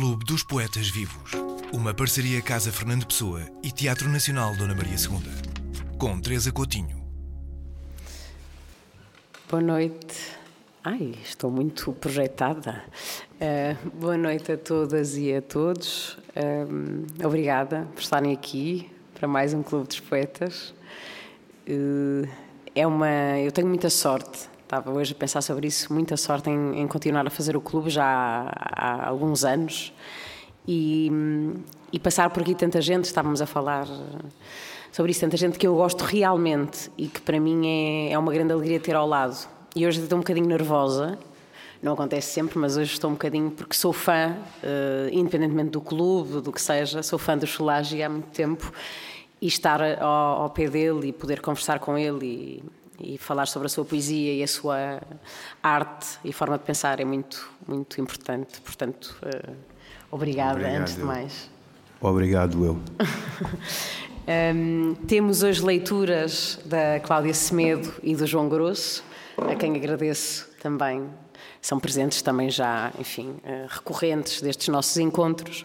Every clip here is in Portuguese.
Clube dos Poetas Vivos. Uma parceria Casa Fernando Pessoa e Teatro Nacional Dona Maria II. Com Teresa Coutinho. Boa noite. Ai, estou muito projetada. Uh, boa noite a todas e a todos. Uh, obrigada por estarem aqui para mais um Clube dos Poetas. Uh, é uma, eu tenho muita sorte Estava hoje a pensar sobre isso, muita sorte em, em continuar a fazer o clube já há, há alguns anos. E, e, passar por aqui tanta gente, estávamos a falar sobre isso, tanta gente que eu gosto realmente e que para mim é, é uma grande alegria ter ao lado. E hoje estou um bocadinho nervosa, não acontece sempre, mas hoje estou um bocadinho porque sou fã, uh, independentemente do clube, do que seja, sou fã do Cholage há muito tempo. E estar ao, ao pé dele e poder conversar com ele e, e falar sobre a sua poesia e a sua arte e forma de pensar é muito, muito importante. Portanto, uh, obrigada, Obrigado, antes de mais. Obrigado, eu. um, temos hoje leituras da Cláudia Semedo e do João Grosso, a quem agradeço também. São presentes também já, enfim, uh, recorrentes destes nossos encontros.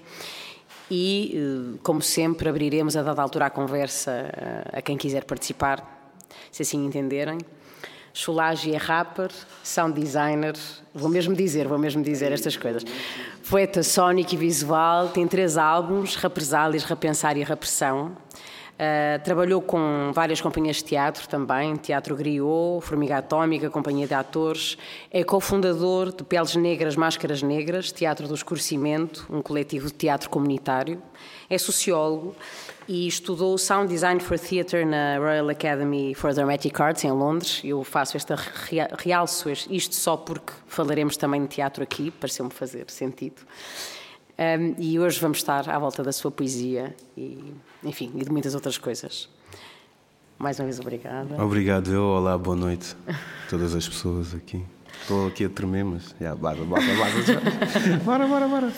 E, uh, como sempre, abriremos a dada altura a conversa a quem quiser participar se assim entenderem. Cholage é rapper, sound designer, vou mesmo dizer, vou mesmo dizer estas coisas. Poeta sónico e visual, tem três álbuns, Represálias, Repensar e Repressão. Uh, trabalhou com várias companhias de teatro também, Teatro Griot, Formiga Atómica, Companhia de Atores. É cofundador de Peles Negras, Máscaras Negras, Teatro do Escurecimento, um coletivo de teatro comunitário. É sociólogo e estudou Sound Design for Theatre na Royal Academy for Dramatic Arts em Londres. Eu faço esta realço isto só porque falaremos também de teatro aqui, pareceu-me fazer sentido. Um, e hoje vamos estar à volta da sua poesia e, enfim, e de muitas outras coisas. Mais uma vez, obrigada. Obrigado, eu. Olá, boa noite a todas as pessoas aqui. Estou aqui a tremer, mas já, bora, bora, bora. bora, bora, bora.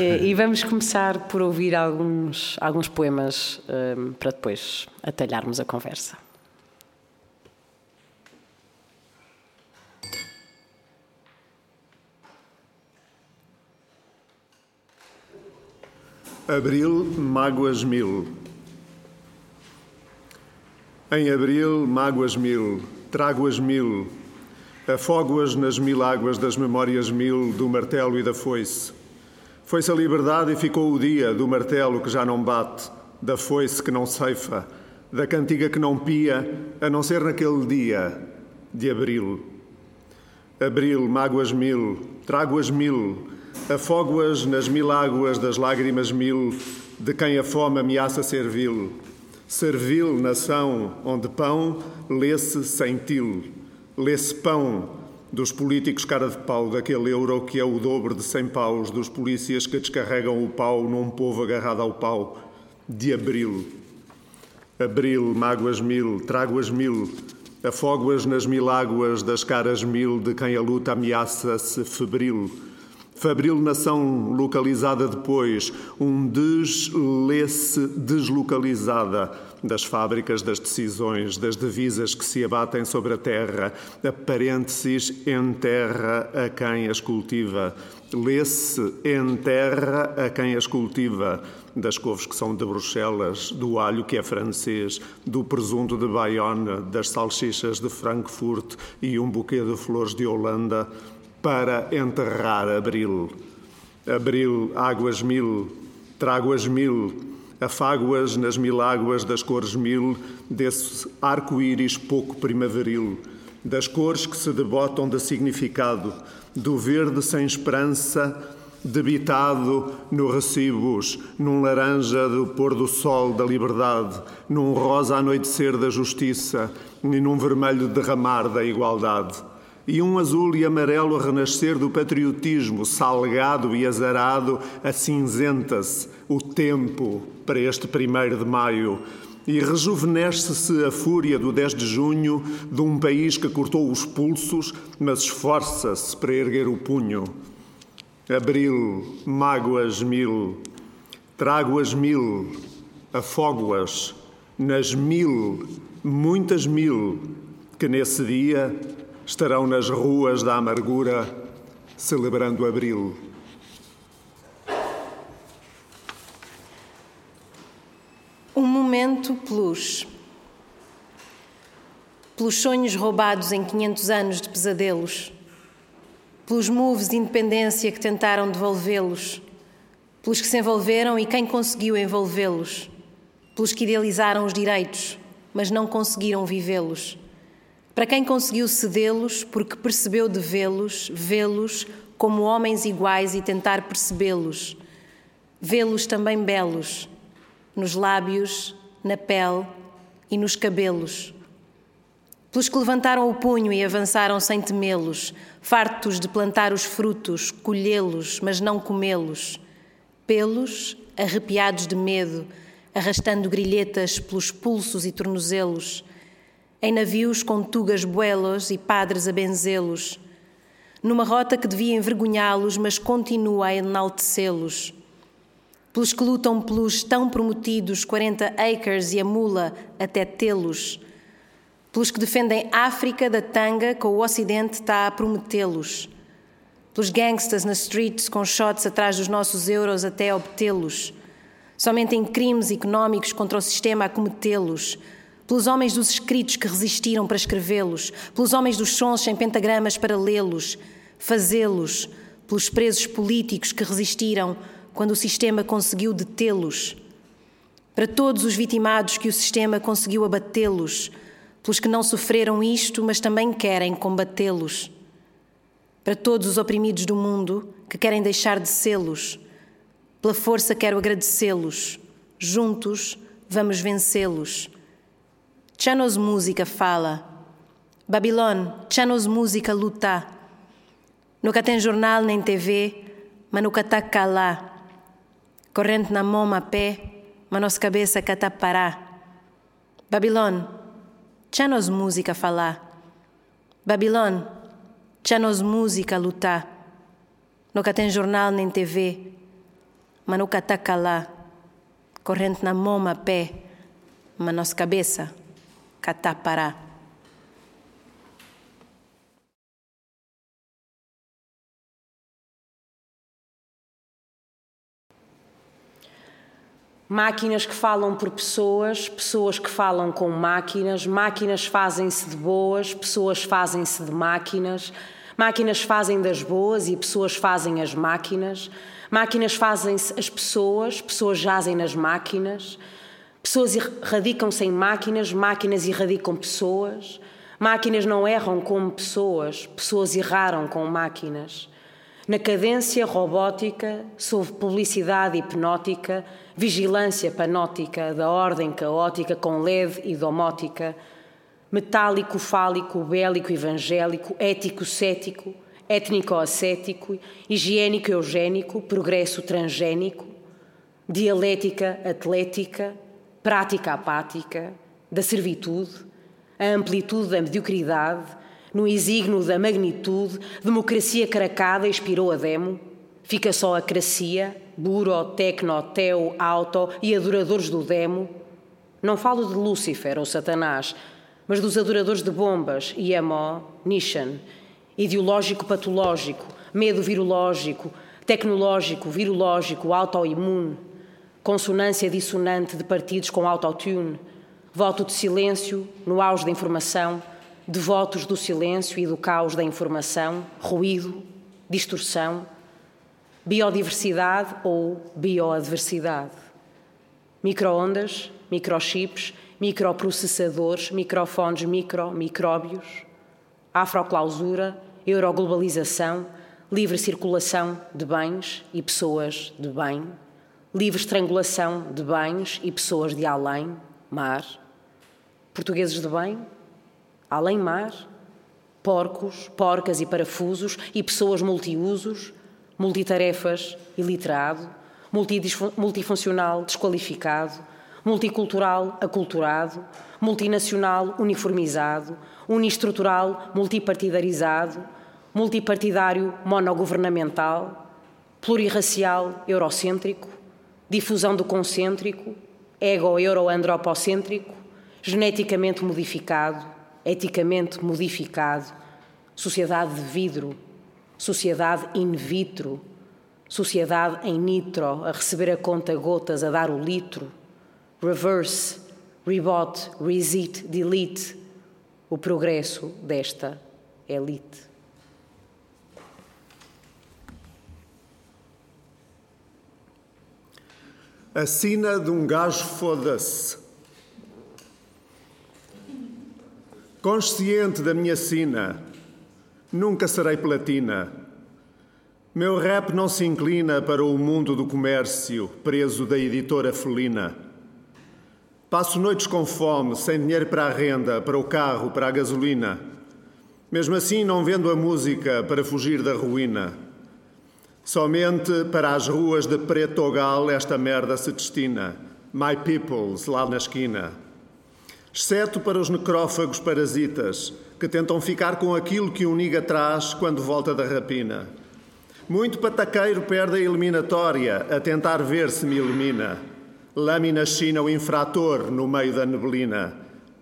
E, e, vamos começar por ouvir alguns, alguns poemas um, para depois atalharmos a conversa. Abril, mágoas mil. Em abril, mágoas mil, trago-as mil Afogo-as nas mil águas das memórias mil do martelo e da foice. Foi-se a liberdade e ficou o dia do martelo que já não bate, da foice que não ceifa, da cantiga que não pia, a não ser naquele dia de abril. Abril, mágoas mil, trago-as mil, afogo-as nas mil águas das lágrimas mil, de quem a fome ameaça servil. Servil, nação, onde pão lê-se sem til lê-se pão dos políticos cara de pau, daquele euro que é o dobro de cem paus, dos polícias que descarregam o pau num povo agarrado ao pau, de abril. Abril, mágoas mil, trago-as mil, afogo-as nas mil águas das caras mil de quem a luta ameaça-se febril. Fabril nação localizada depois, um des-lê-se deslocalizada das fábricas das decisões, das divisas que se abatem sobre a terra, a parênteses enterra a quem as cultiva, lê-se enterra a quem as cultiva, das couves que são de Bruxelas, do alho que é francês, do presunto de Bayonne, das salsichas de Frankfurt e um buquê de flores de Holanda, para enterrar Abril. Abril, águas mil, trago as mil, afago-as nas mil águas das cores mil, desse arco-íris pouco primaveril, das cores que se debotam de significado, do verde sem esperança, debitado no recibos, num laranja do pôr do sol da liberdade, num rosa anoitecer da justiça e num vermelho derramar da igualdade e um azul e amarelo a renascer do patriotismo, salgado e azarado, acinzenta-se o tempo para este primeiro de maio. E rejuvenesce-se a fúria do 10 de junho de um país que cortou os pulsos, mas esforça-se para erguer o punho. Abril, mágoas mil, trago-as mil, afogo-as nas mil, muitas mil, que nesse dia estarão nas ruas da amargura celebrando Abril. Um momento plus. Pelos sonhos roubados em 500 anos de pesadelos, pelos moves de independência que tentaram devolvê-los, pelos que se envolveram e quem conseguiu envolvê-los, pelos que idealizaram os direitos, mas não conseguiram vivê-los para quem conseguiu cedê-los porque percebeu de vê-los, vê-los como homens iguais e tentar percebê-los, vê-los também belos, nos lábios, na pele e nos cabelos. Pelos que levantaram o punho e avançaram sem temê-los, fartos de plantar os frutos, colhê-los, mas não comê-los, pelos, arrepiados de medo, arrastando grilhetas pelos pulsos e tornozelos, em navios com tugas buelos e padres a benzê-los, numa rota que devia envergonhá-los, mas continua a enaltecê-los, pelos que lutam pelos tão prometidos 40 acres e a mula até tê-los, pelos que defendem África da tanga que o Ocidente está a prometê-los, pelos gangsters nas streets com shots atrás dos nossos euros até obtê-los, somente em crimes económicos contra o sistema a cometê-los, pelos homens dos escritos que resistiram para escrevê-los, pelos homens dos sons sem pentagramas para lê-los, fazê-los, pelos presos políticos que resistiram quando o sistema conseguiu detê-los, para todos os vitimados que o sistema conseguiu abatê-los, pelos que não sofreram isto, mas também querem combatê-los. Para todos os oprimidos do mundo que querem deixar de sê-los, pela força quero agradecê-los. Juntos vamos vencê-los. Chanos música fala. Babilônia, chanos música luta. Nunca tem jornal nem TV, mas nunca está calá. Corrente na mão a pé, mas nossa cabeça cata pará. Babilônia, C'ha-nos música falar. Babilônia, c'ha-nos música lutar. Nunca tem jornal nem TV, mas nunca tá calá. Corrente na mão a pé, mas nossa cabeça catá parar. Máquinas que falam por pessoas, pessoas que falam com máquinas, máquinas fazem-se de boas, pessoas fazem-se de máquinas, máquinas fazem das boas e pessoas fazem as máquinas, máquinas fazem-se as pessoas, pessoas jazem nas máquinas, pessoas radicam-se em máquinas, máquinas irradicam pessoas, máquinas não erram como pessoas, pessoas erraram com máquinas. Na cadência robótica, sob publicidade hipnótica, vigilância panótica da ordem caótica com LED e domótica, metálico, fálico, bélico, evangélico, ético, cético, étnico-ascético, higiênico, eugénico, progresso transgénico, dialética, atlética, prática apática, da servitude, a amplitude da mediocridade, no exígno da magnitude, democracia caracada expirou a demo, fica só a cracia, buro, tecno, teo, auto e adoradores do demo. Não falo de Lúcifer ou Satanás, mas dos adoradores de bombas, IMO, Nishan, ideológico patológico, medo virológico, tecnológico, virológico, autoimune, consonância dissonante de partidos com autotune, voto de silêncio no auge da informação, devotos do silêncio e do caos da informação, ruído, distorção, biodiversidade ou bioadversidade. Microondas, microchips, microprocessadores, microfones micro, micróbios, afroclausura, euroglobalização, livre circulação de bens e pessoas de bem, livre estrangulação de bens e pessoas de além, mar, portugueses de bem, além mar, porcos, porcas e parafusos e pessoas multiusos, multitarefas iliterado, multifuncional desqualificado, multicultural aculturado, multinacional uniformizado, uniestrutural multipartidarizado, multipartidário monogovernamental, plurirracial eurocêntrico, difusão do concêntrico, ego-euro-andropocêntrico, geneticamente modificado, eticamente modificado, sociedade de vidro, sociedade in vitro, sociedade em nitro, a receber a conta gotas, a dar o litro, reverse, Rebot, resit, delete o progresso desta elite. A sina de um gajo foda-se. Consciente da minha sina, nunca serei platina. Meu rap não se inclina para o mundo do comércio, preso da editora felina. Passo noites com fome, sem dinheiro para a renda, para o carro, para a gasolina. Mesmo assim, não vendo a música para fugir da ruína. Somente para as ruas de Pretogal esta merda se destina. My peoples, lá na esquina. Exceto para os necrófagos parasitas, que tentam ficar com aquilo que um niga traz quando volta da rapina. Muito pataqueiro perde a eliminatória a tentar ver se me ilumina. Lâmina china o infrator no meio da neblina.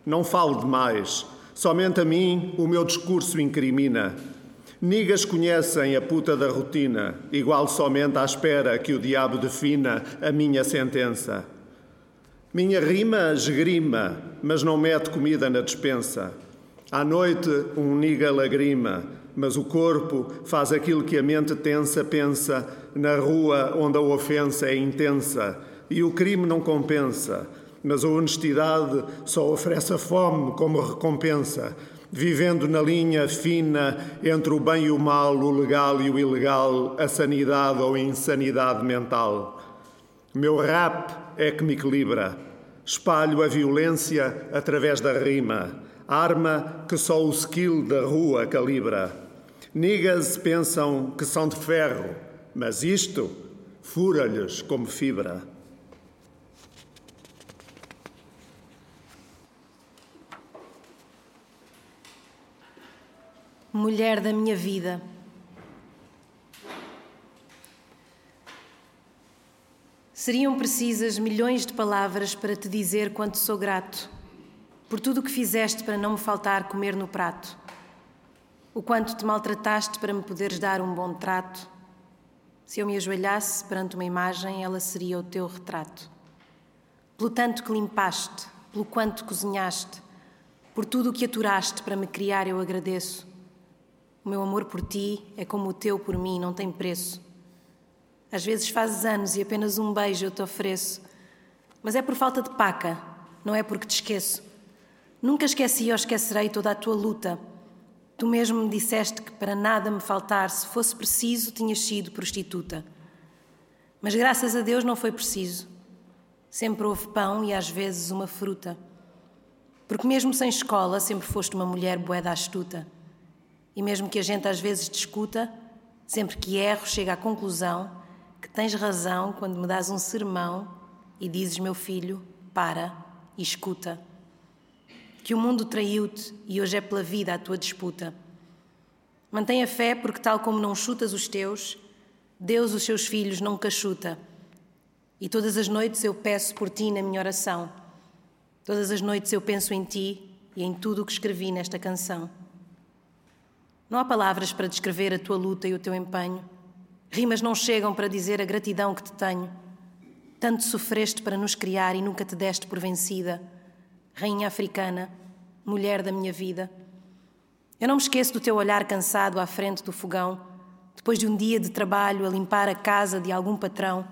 Não falo demais, somente a mim o meu discurso incrimina. Nigas conhecem a puta da rotina, igual somente à espera que o diabo defina a minha sentença. Minha rima esgrima, mas não mete comida na despensa. À noite, um niga lagrima, mas o corpo faz aquilo que a mente tensa pensa na rua onde a ofensa é intensa e o crime não compensa, mas a honestidade só oferece a fome como recompensa vivendo na linha fina entre o bem e o mal, o legal e o ilegal, a sanidade ou a insanidade mental. Meu rap é que me equilibra. Espalho a violência através da rima, arma que só o skill da rua calibra. Niggas pensam que são de ferro, mas isto fura-lhes como fibra. Mulher da minha vida. Seriam precisas milhões de palavras para te dizer quanto sou grato por tudo o que fizeste para não me faltar comer no prato, o quanto te maltrataste para me poderes dar um bom trato. Se eu me ajoelhasse perante uma imagem, ela seria o teu retrato. Pelo tanto que limpaste, pelo quanto cozinhaste, por tudo o que aturaste para me criar, eu agradeço. O meu amor por ti é como o teu por mim, não tem preço. Às vezes fazes anos e apenas um beijo eu te ofereço. Mas é por falta de paca, não é porque te esqueço. Nunca esqueci ou esquecerei toda a tua luta. Tu mesmo me disseste que para nada me faltar, se fosse preciso, tinhas sido prostituta. Mas graças a Deus não foi preciso. Sempre houve pão e às vezes uma fruta. Porque mesmo sem escola, sempre foste uma mulher boeda astuta. E mesmo que a gente às vezes discuta, sempre que erro, chega à conclusão que tens razão quando me dás um sermão e dizes, meu filho, para e escuta. Que o mundo traiu-te e hoje é pela vida a tua disputa. Mantém a fé, porque, tal como não chutas os teus, Deus os seus filhos não cachuta. E todas as noites eu peço por ti na minha oração. Todas as noites eu penso em ti e em tudo o que escrevi nesta canção. Não há palavras para descrever a tua luta e o teu empenho. Rimas não chegam para dizer a gratidão que te tenho. Tanto sofreste para nos criar e nunca te deste por vencida. Rainha africana, mulher da minha vida. Eu não me esqueço do teu olhar cansado à frente do fogão, depois de um dia de trabalho a limpar a casa de algum patrão,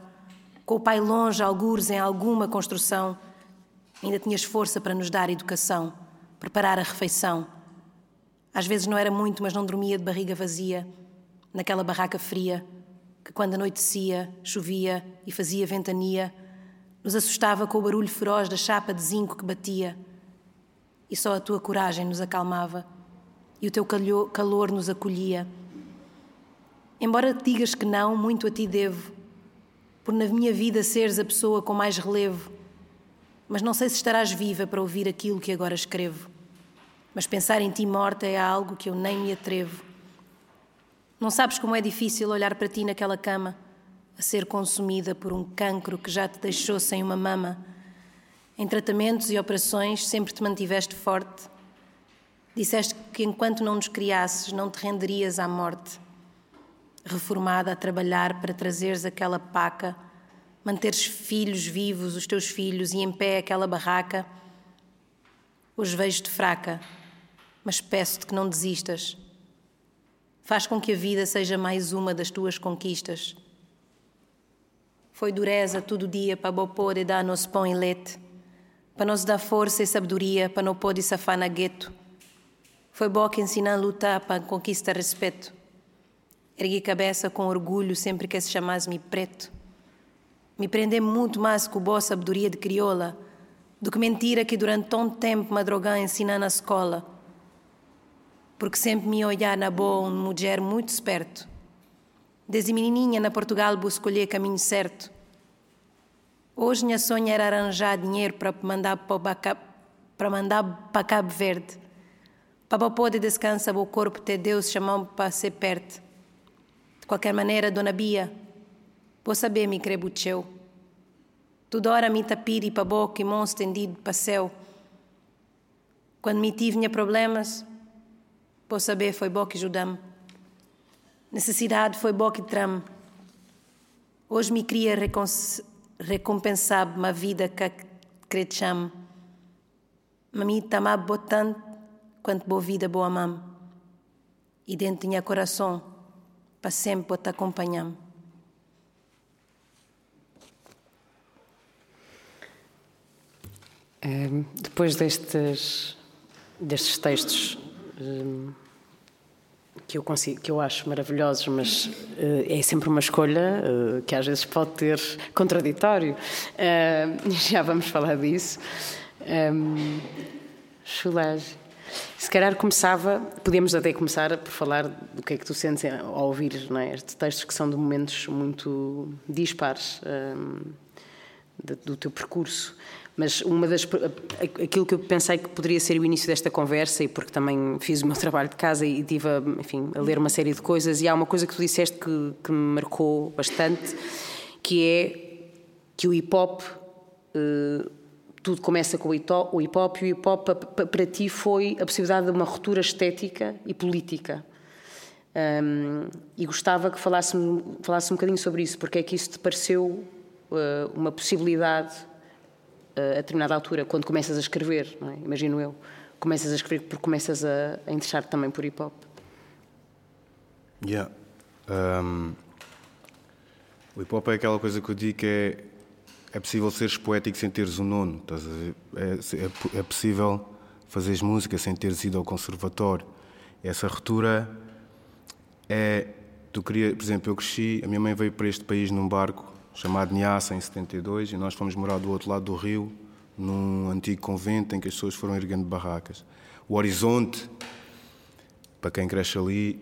com o pai longe, algures em alguma construção. Ainda tinhas força para nos dar educação, preparar a refeição às vezes não era muito, mas não dormia de barriga vazia, naquela barraca fria, que quando anoitecia, chovia e fazia ventania, nos assustava com o barulho feroz da chapa de zinco que batia. E só a tua coragem nos acalmava e o teu calor nos acolhia. Embora te digas que não, muito a ti devo, por na minha vida seres a pessoa com mais relevo, mas não sei se estarás viva para ouvir aquilo que agora escrevo mas pensar em ti morta é algo que eu nem me atrevo. Não sabes como é difícil olhar para ti naquela cama, a ser consumida por um cancro que já te deixou sem uma mama. Em tratamentos e operações sempre te mantiveste forte. Disseste que enquanto não nos criasses, não te renderias à morte. Reformada a trabalhar para trazeres aquela paca, manteres filhos vivos, os teus filhos, e em pé aquela barraca Hoje vejo-te fraca, mas peço-te que não desistas. Faz com que a vida seja mais uma das tuas conquistas. Foi dureza todo dia para bo poder dar nos pão e leite, para nos dar força e sabedoria para não poder safar na gueto. Foi bom que ensinar a lutar para conquistar respeito. Ergui cabeça com orgulho sempre que se chamasse-me preto. Me prender muito mais com boa sabedoria de crioula do que mentira que durante tanto tempo madrugã ensina na escola. Porque sempre me olhar na boa uma mulher muito esperto Desde menininha na Portugal vou escolher caminho certo. Hoje minha sonha era arranjar dinheiro para mandar para, para mandar para Cabo Verde. Para poder descansar o corpo de Deus chamando para ser perto. De qualquer maneira, Dona Bia, vou saber me crebucheu. Toda hora me tapiri para boca e mão estendido para céu. Quando me tive problemas, vou saber foi bom que ajudamos. Necessidade foi bom que trame. Hoje me queria recompensar uma vida que crescam. Mami tamar botando quanto boa vida boa mam. E dentro tinha coração para sempre te acompanhar. depois destes, destes textos que eu consigo, que eu acho maravilhosos, mas uh, é sempre uma escolha uh, que às vezes pode ter contraditório. Uh, já vamos falar disso. Um. Se calhar começava, podíamos até começar por falar do que é que tu sentes ao ouvir não é? estes textos que são de momentos muito dispares um, do teu percurso. Mas uma das aquilo que eu pensei que poderia ser o início desta conversa e porque também fiz o meu trabalho de casa e tive, a, enfim, a ler uma série de coisas e há uma coisa que tu disseste que, que me marcou bastante, que é que o hip hop uh, tudo começa com o hip hop e o hip hop para ti foi a possibilidade de uma ruptura estética e política. Um, e gostava que falasse, falasse um bocadinho sobre isso, porque é que isso te pareceu uh, uma possibilidade a determinada altura, quando começas a escrever, é? imagino eu, começas a escrever porque começas a, a interessar também por hip hop. Yeah. Um, o hip hop é aquela coisa que eu digo que é, é possível seres poético sem teres um nono, estás a ver? É, é, é possível fazeres música sem teres ido ao conservatório. Essa ruptura é. Tu queria, por exemplo, eu cresci, a minha mãe veio para este país num barco chamado Niassa, em 72, e nós fomos morar do outro lado do rio, num antigo convento em que as pessoas foram erguendo barracas. O horizonte, para quem cresce ali,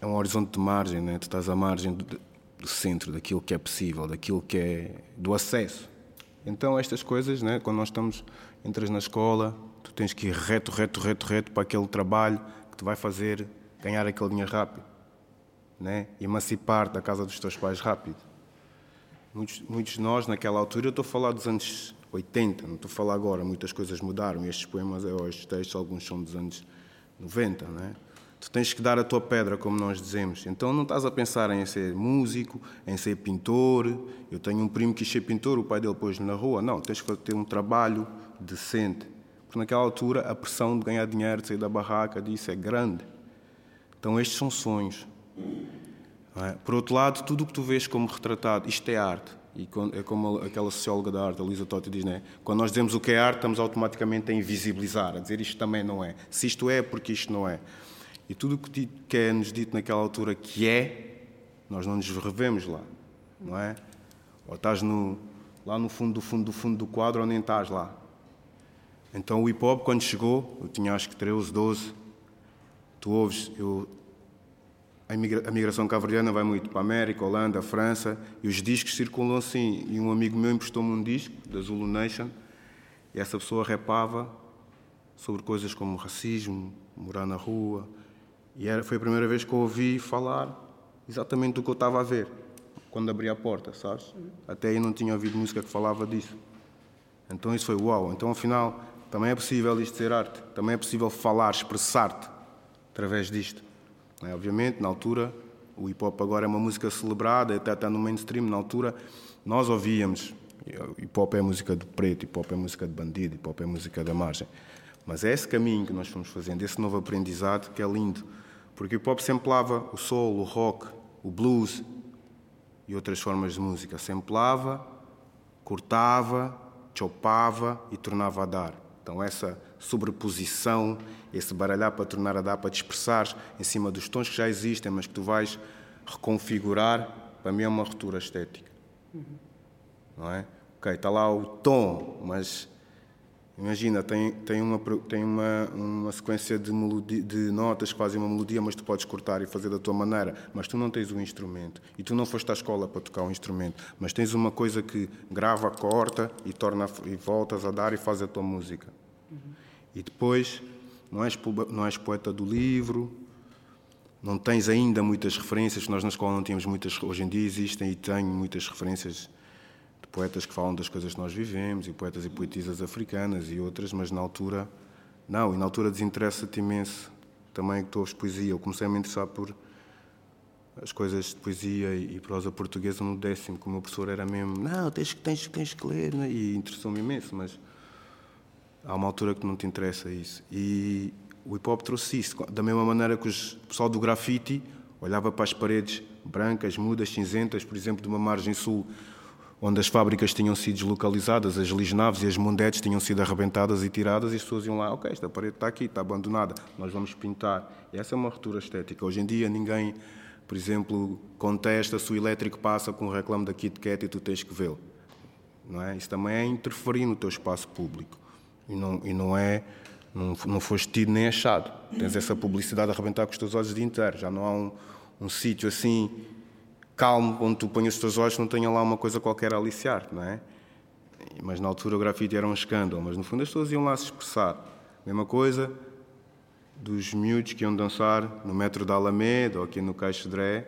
é um horizonte de margem, né? tu estás à margem do, do centro, daquilo que é possível, daquilo que é do acesso. Então, estas coisas, né? quando nós estamos, entras na escola, tu tens que ir reto, reto, reto, reto para aquele trabalho que te vai fazer ganhar aquele dinheiro rápido. Né? Emancipar da casa dos teus pais rápido. Muitos, muitos de nós, naquela altura, eu estou a falar dos anos 80, não estou a falar agora, muitas coisas mudaram. Estes poemas, estes textos, alguns são dos anos 90, não é? Tu tens que dar a tua pedra, como nós dizemos. Então não estás a pensar em ser músico, em ser pintor. Eu tenho um primo que quis ser pintor, o pai dele pôs-lhe na rua. Não, tens que ter um trabalho decente. Porque naquela altura a pressão de ganhar dinheiro, de sair da barraca, disso é grande. Então estes são sonhos. É? Por outro lado, tudo o que tu vês como retratado, isto é arte. E é como aquela socióloga da arte, a Lisa Totti, diz, né? quando nós dizemos o que é arte, estamos automaticamente a invisibilizar, a dizer isto também não é. Se isto é, porque isto não é. E tudo o que é nos dito naquela altura que é, nós não nos revemos lá, não é? Ou estás no, lá no fundo do fundo do fundo do quadro ou nem estás lá. Então o hip hop, quando chegou, eu tinha acho que 13, 12, tu ouves, eu a migração cabo-verdiana vai muito para a América, Holanda, França, e os discos circulam assim. E um amigo meu emprestou-me um disco, da Zulu Nation, e essa pessoa repava sobre coisas como racismo, morar na rua. E era, foi a primeira vez que eu ouvi falar exatamente do que eu estava a ver, quando abri a porta, sabes? Até aí não tinha ouvido música que falava disso. Então isso foi uau. Então afinal, também é possível isto ser arte, também é possível falar, expressar-te através disto. É? Obviamente, na altura, o hip hop agora é uma música celebrada, até está no mainstream. Na altura, nós ouvíamos. Hip hop é música de preto, hip hop é música de bandido, hip hop é música da margem. Mas é esse caminho que nós fomos fazendo, esse novo aprendizado que é lindo. Porque o hip hop semplava o soul, o rock, o blues e outras formas de música. Semplava, cortava, chopava e tornava a dar. Então, essa sobreposição, esse baralhar para tornar a dar, para expressar em cima dos tons que já existem, mas que tu vais reconfigurar, para mim é uma ruptura estética. Uhum. Não é? Ok, está lá o tom, mas imagina, tem, tem, uma, tem uma, uma sequência de, melodia, de notas que fazem uma melodia, mas tu podes cortar e fazer da tua maneira, mas tu não tens o um instrumento e tu não foste à escola para tocar um instrumento, mas tens uma coisa que grava, corta e, torna, e voltas a dar e faz a tua música. E depois, não és, não és poeta do livro, não tens ainda muitas referências, nós na escola não tínhamos muitas, hoje em dia existem e tenho muitas referências poetas que falam das coisas que nós vivemos, e poetas e poetisas africanas e outras, mas na altura, não, e na altura desinteressa-te imenso também que tu ouves poesia. Eu comecei a me interessar por as coisas de poesia e prosa portuguesa no décimo, que o meu professor era mesmo, não, tens, tens, tens que ler, né? e interessou-me imenso, mas há uma altura que não te interessa isso. E o hip hop trouxe isso, da mesma maneira que o pessoal do grafite olhava para as paredes brancas, mudas, cinzentas, por exemplo, de uma margem sul onde as fábricas tinham sido deslocalizadas, as lisnaves e as mundetes tinham sido arrebentadas e tiradas, e as pessoas iam lá, ok, esta parede está aqui, está abandonada, nós vamos pintar. E essa é uma ruptura estética. Hoje em dia ninguém, por exemplo, contesta se o elétrico passa com o reclame da Kit Kat e tu tens que vê-lo. Não é? Isso também é interferir no teu espaço público. E não, e não é, não, não foste tido nem achado. Tens essa publicidade a arrebentar com os teus olhos o dia inteiro. Já não há um, um sítio assim calmo, onde tu pões os teus olhos, não tenha lá uma coisa qualquer a aliciar, não é? Mas na altura o grafite era um escândalo, mas no fundo as pessoas iam lá se expressar. Mesma coisa dos miúdos que iam dançar no metro da Alameda ou aqui no Caixo Dré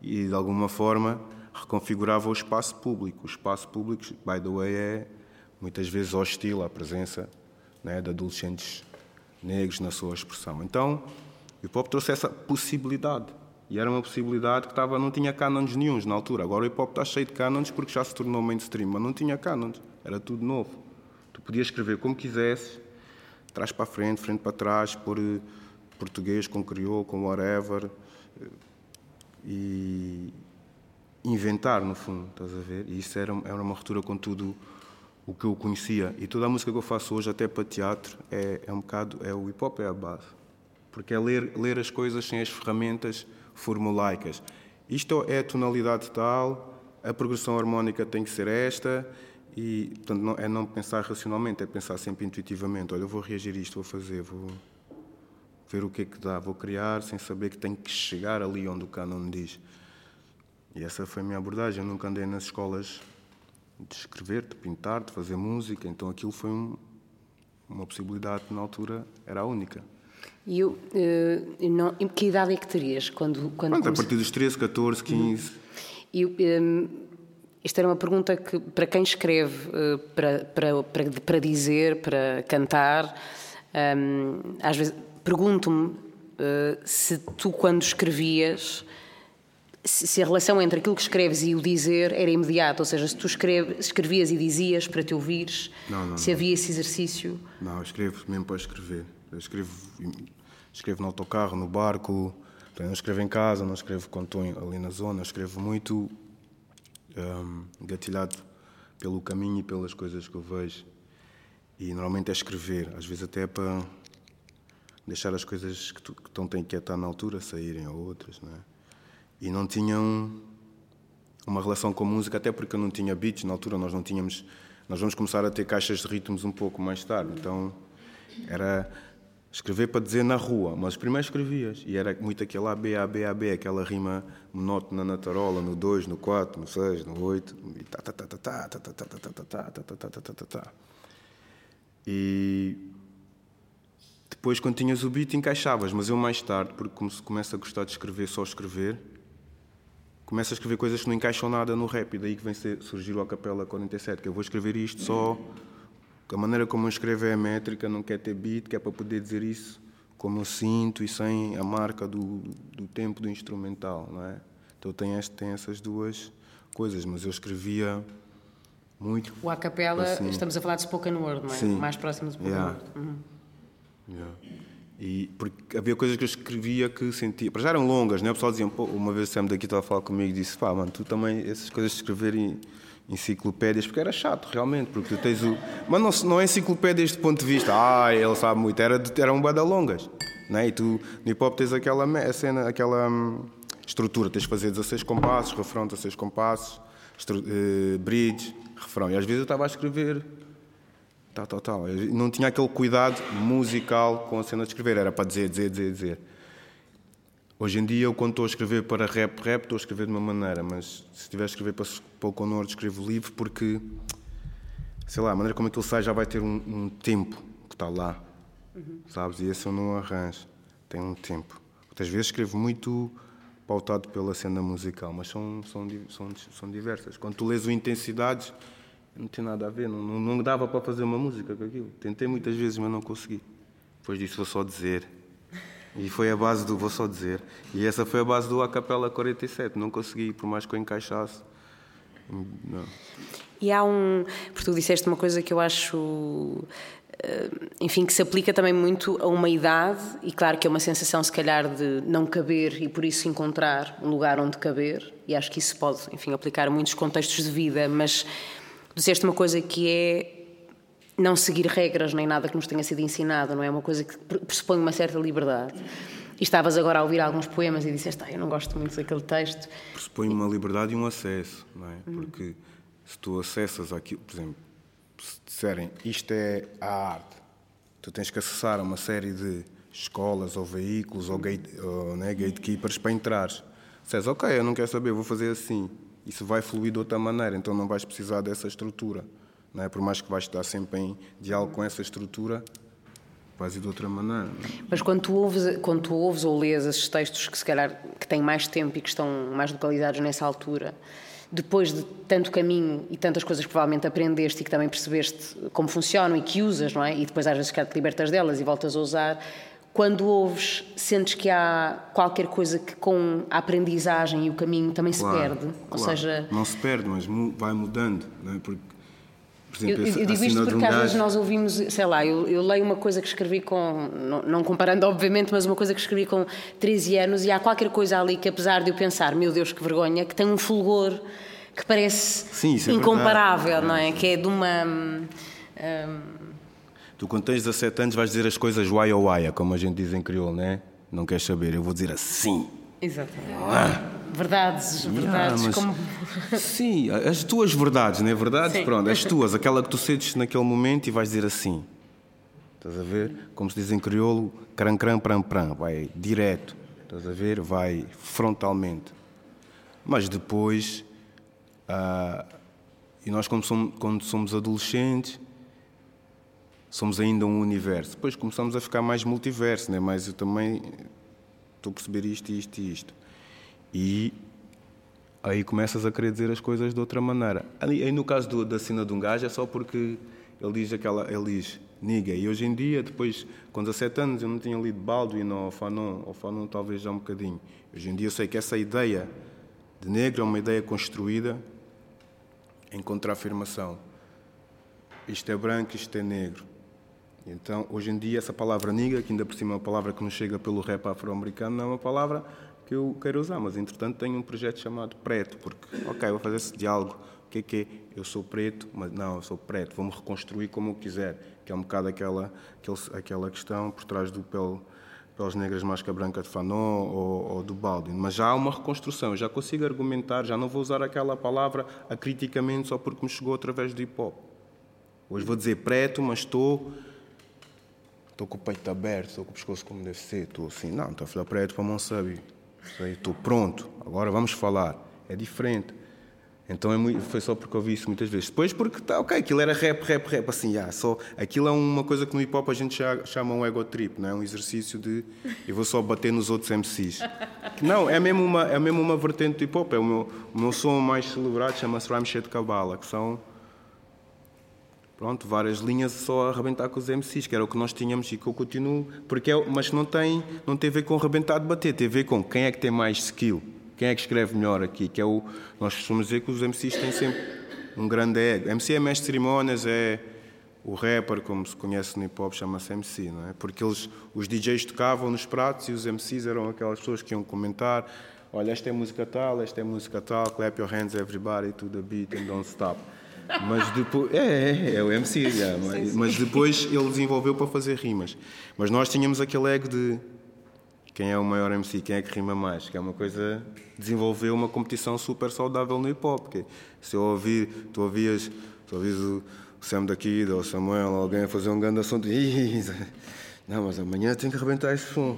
e de alguma forma reconfigurava o espaço público. O espaço público, by the way, é muitas vezes hostil à presença né, de adolescentes negros na sua expressão. Então, o hip hop trouxe essa possibilidade e era uma possibilidade que estava, não tinha cânones nenhums na altura. Agora o hip hop está cheio de cânones porque já se tornou mainstream, mas não tinha cânones, era tudo novo. Tu podias escrever como quisesses, trás para frente, frente para trás, por eh, português, com crioulo, com whatever, eh, e inventar, no fundo, estás a ver? E isso era, era uma ruptura com tudo o que eu conhecia. E toda a música que eu faço hoje, até para teatro, é, é um bocado, é o hip hop é a base. Porque é ler, ler as coisas sem as ferramentas formulaicas. Isto é a tonalidade tal, a progressão harmónica tem que ser esta, e portanto, não, é não pensar racionalmente, é pensar sempre intuitivamente. Olha, eu vou reagir a isto, vou fazer, vou ver o que é que dá, vou criar sem saber que tenho que chegar ali onde o canon diz. E essa foi a minha abordagem. Eu nunca andei nas escolas de escrever, de pintar, de fazer música, então aquilo foi um, uma possibilidade que na altura era a única. E eu, uh, não, que idade é que terias quando, quando Pronto, a partir dos 13, 14, 15. E, um, ehm, esta era uma pergunta que, para quem escreve uh, para, para, para, para, dizer, para cantar, um, ehm, às vezes pergunto-me uh, se tu, quando escrevias, se a relação entre aquilo que escreves e o dizer era imediata, ou seja, se tu escreve, escrevias e dizias para te ouvires, não, não, se não. havia esse exercício. Não, eu escrevo mesmo para escrever. Eu escrevo, escrevo no autocarro, no barco, não escrevo em casa, não escrevo quando estou ali na zona, escrevo muito um, gatilhado pelo caminho e pelas coisas que eu vejo. E normalmente é escrever, às vezes até é para deixar as coisas que, tu, que estão que estar na altura saírem a outras, não é? E não tinham uma relação com a música, até porque eu não tinha beats na altura, nós não tínhamos. Nós vamos começar a ter caixas de ritmos um pouco mais tarde, então era escrever para dizer na rua, mas primeiro escrevias. E era muito aquele AB, AB, AB, aquela rima monótona na tarola, no 2, no 4, no 6, no 8, e tá, tá, tá, tá, tá, tá, tá, tá, tá, tá, tá, tá, tá, tá, tá, tá. E depois, quando tinhas o beat, encaixavas, mas eu mais tarde, porque começa a gostar de escrever, só escrever, começa a escrever coisas que não encaixam nada no rap, e daí que vem surgir o Acapela 47, que eu vou escrever isto só a maneira como eu escrevo é métrica, não quer ter beat, que é para poder dizer isso como eu sinto e sem a marca do, do tempo do instrumental, não é? Então tem, este, tem essas duas coisas, mas eu escrevia muito. O a capela, assim. estamos a falar de spoken word, não é? Sim. Mais próximo de spoken yeah. word. Uhum. Yeah. E porque havia coisas que eu escrevia que sentia. Para já eram longas, né? O pessoal dizia, pô, uma vez o Sam daqui estava a falar comigo e disse, pá, mano, tu também, essas coisas de escrever em enciclopédias, porque era chato, realmente, porque tu tens o. Mas não, não é enciclopédias de ponto de vista, ah, ele sabe muito, era, eram bada longas, né? E tu no hip hop tens aquela cena, aquela hum, estrutura, tens de fazer 16 compassos, refrão 16 compassos, uh, bridge, refrão. E às vezes eu estava a escrever tal, tal, tal. Eu não tinha aquele cuidado musical com a cena de escrever, era para dizer, dizer, dizer, dizer. Hoje em dia, eu, quando estou a escrever para rap, rap, estou a escrever de uma maneira, mas se estiver a escrever para, para o Conor, escrevo livre porque, sei lá, a maneira como aquilo sai já vai ter um, um tempo que está lá, uhum. sabes? E esse eu não arranjo, tem um tempo. Muitas vezes escrevo muito pautado pela cena musical, mas são, são, são, são diversas. Quando tu lês o Intensidades, não tem nada a ver, não, não, não dava para fazer uma música com aquilo. Tentei muitas vezes, mas não consegui. Depois disso, vou só dizer. E foi a base do vou só dizer. E essa foi a base do A Capela 47. Não consegui, por mais que eu encaixasse. Não. E há um. Porque tu disseste uma coisa que eu acho. Eh, enfim, que se aplica também muito a uma idade, e claro que é uma sensação, se calhar, de não caber e por isso encontrar um lugar onde caber, e acho que isso pode, enfim, aplicar a muitos contextos de vida, mas disseste uma coisa que é não seguir regras nem nada que nos tenha sido ensinado, não é? Uma coisa que pressupõe uma certa liberdade. E estavas agora a ouvir alguns poemas e disseste, ah, eu não gosto muito daquele texto. Pressupõe uma liberdade e um acesso, não é? Uhum. Porque se tu acessas aquilo, por exemplo, se disserem isto é a arte, tu tens que acessar uma série de escolas ou veículos ou, gate, ou né, gatekeepers para entrares. Dizes, ok, eu não quero saber, vou fazer assim. Isso vai fluir de outra maneira, então não vais precisar dessa estrutura. Não é? Por mais que vais estar sempre em diálogo com essa estrutura, vais ir de outra maneira. É? Mas quando tu, ouves, quando tu ouves ou lês esses textos que se calhar que têm mais tempo e que estão mais localizados nessa altura, depois de tanto caminho e tantas coisas que provavelmente aprendeste e que também percebeste como funcionam e que usas, não é? E depois às vezes te libertas delas e voltas a usar, quando ouves, sentes que há qualquer coisa que com a aprendizagem e o caminho também claro, se perde? Claro. Ou seja... Não se perde, mas vai mudando, não é? Porque Exemplo, eu, eu digo isto porque às vezes nós ouvimos, sei lá, eu, eu, leio uma coisa que escrevi com, não, não, comparando obviamente, mas uma coisa que escrevi com 13 anos e há qualquer coisa ali que apesar de eu pensar, meu Deus, que vergonha, que tem um fulgor que parece Sim, é incomparável, não é? Que é de uma... Hum, tu quando tens 17 anos vais dizer as coisas uai ou uai, como a gente diz em crioulo, não é? Não queres saber, eu vou dizer assim. Exatamente. Ah verdades, verdades yeah, como... Sim, as tuas verdades, não é verdade? Sim. Pronto, as tuas, aquela que tu sentes naquele momento e vais dizer assim. Estás a ver? Como se diz em crioulo, cran cran pram pram, vai direto. Estás a ver? Vai frontalmente. Mas depois, ah, e nós quando somos, quando somos adolescentes, somos ainda um universo. Depois começamos a ficar mais multiverso, né? mas eu também estou a perceber isto, isto e isto. E aí começas a querer dizer as coisas de outra maneira. Aí, no caso do, da cena de um gajo é só porque ele diz aquela, ele diz niga. E hoje em dia, depois, com 17 anos, eu não tinha lido Baldwin ou Fanon, ou Fanon talvez já um bocadinho. Hoje em dia eu sei que essa ideia de negro é uma ideia construída em contraafirmação. Isto é branco, isto é negro. Então, hoje em dia, essa palavra niga, que ainda por cima é uma palavra que nos chega pelo rap afro-americano, não é uma palavra que eu quero usar, mas entretanto tenho um projeto chamado Preto, porque, ok, vou fazer esse diálogo. O que é que é? Eu sou preto, mas não, eu sou preto, vou-me reconstruir como eu quiser, que é um bocado aquela, aquela questão por trás do pele, peles negras mais que a branca de Fanon ou, ou do Baldwin. Mas já há uma reconstrução, eu já consigo argumentar, já não vou usar aquela palavra acriticamente só porque me chegou através do hip hop. Hoje vou dizer preto, mas estou estou com o peito aberto, estou com o pescoço como deve ser, estou assim, não, estou a falar para não saber. Estou pronto, agora vamos falar. É diferente. Então é muito, foi só porque ouvi isso muitas vezes. Depois porque, tá, ok, aquilo era rap, rap, rap, assim, ah, só, aquilo é uma coisa que no hip hop a gente chama um ego trip, não é? Um exercício de eu vou só bater nos outros MCs. Não, é mesmo uma, é mesmo uma vertente do hip hop. É o meu, o meu som mais celebrado chama-se Rhyme Shit Kabbalah, que são pronto, várias linhas só a arrebentar com os MCs, que era o que nós tínhamos e que eu continuo, porque é, mas não tem, não tem a ver com arrebentar de bater, tem a ver com quem é que tem mais skill, quem é que escreve melhor aqui, que é o, nós costumamos dizer que os MCs têm sempre um grande ego. MC é mestre de cerimónias, é o rapper, como se conhece no hip hop, chama-se MC, não é? Porque eles, os DJs tocavam nos pratos e os MCs eram aquelas pessoas que iam comentar: olha, esta é música tal, esta é música tal, clap your hands everybody to the beat and don't stop. Mas depois. É, é, é o MC, yeah, mas, mas depois ele desenvolveu para fazer rimas. Mas nós tínhamos aquele ego de quem é o maior MC, quem é que rima mais, que é uma coisa. desenvolveu uma competição super saudável no hip hop. Porque se eu ouvir, tu ouvias, tu ouvias o Sam daqui, ou Samuel, alguém a fazer um grande assunto, não, mas amanhã tem que arrebentar esse som.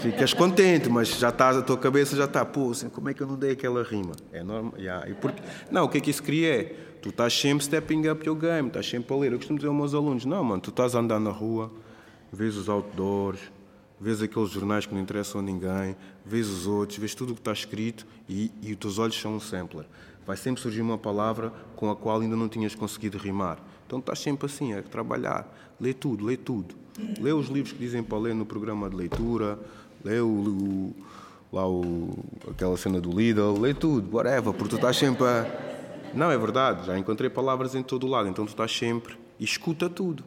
Ficas contente, mas já estás, a tua cabeça já está, pô, assim, como é que eu não dei aquela rima? É normal. Yeah. E porque, não, o que é que isso cria é, tu estás sempre stepping up your game, estás sempre a ler. Eu costumo dizer aos meus alunos, não, mano, tu estás a andar na rua, vês os outdoors, vês aqueles jornais que não interessam a ninguém, vês os outros, vês tudo o que está escrito e, e os teus olhos são um sampler. Vai sempre surgir uma palavra com a qual ainda não tinhas conseguido rimar. Então estás sempre assim, a trabalhar. Lê tudo, lê tudo. Lê os livros que dizem para ler no programa de leitura, lê o, o, lá o, aquela cena do Lidl, lê tudo, whatever, porque tu estás sempre a. Não, é verdade, já encontrei palavras em todo o lado, então tu estás sempre e escuta tudo.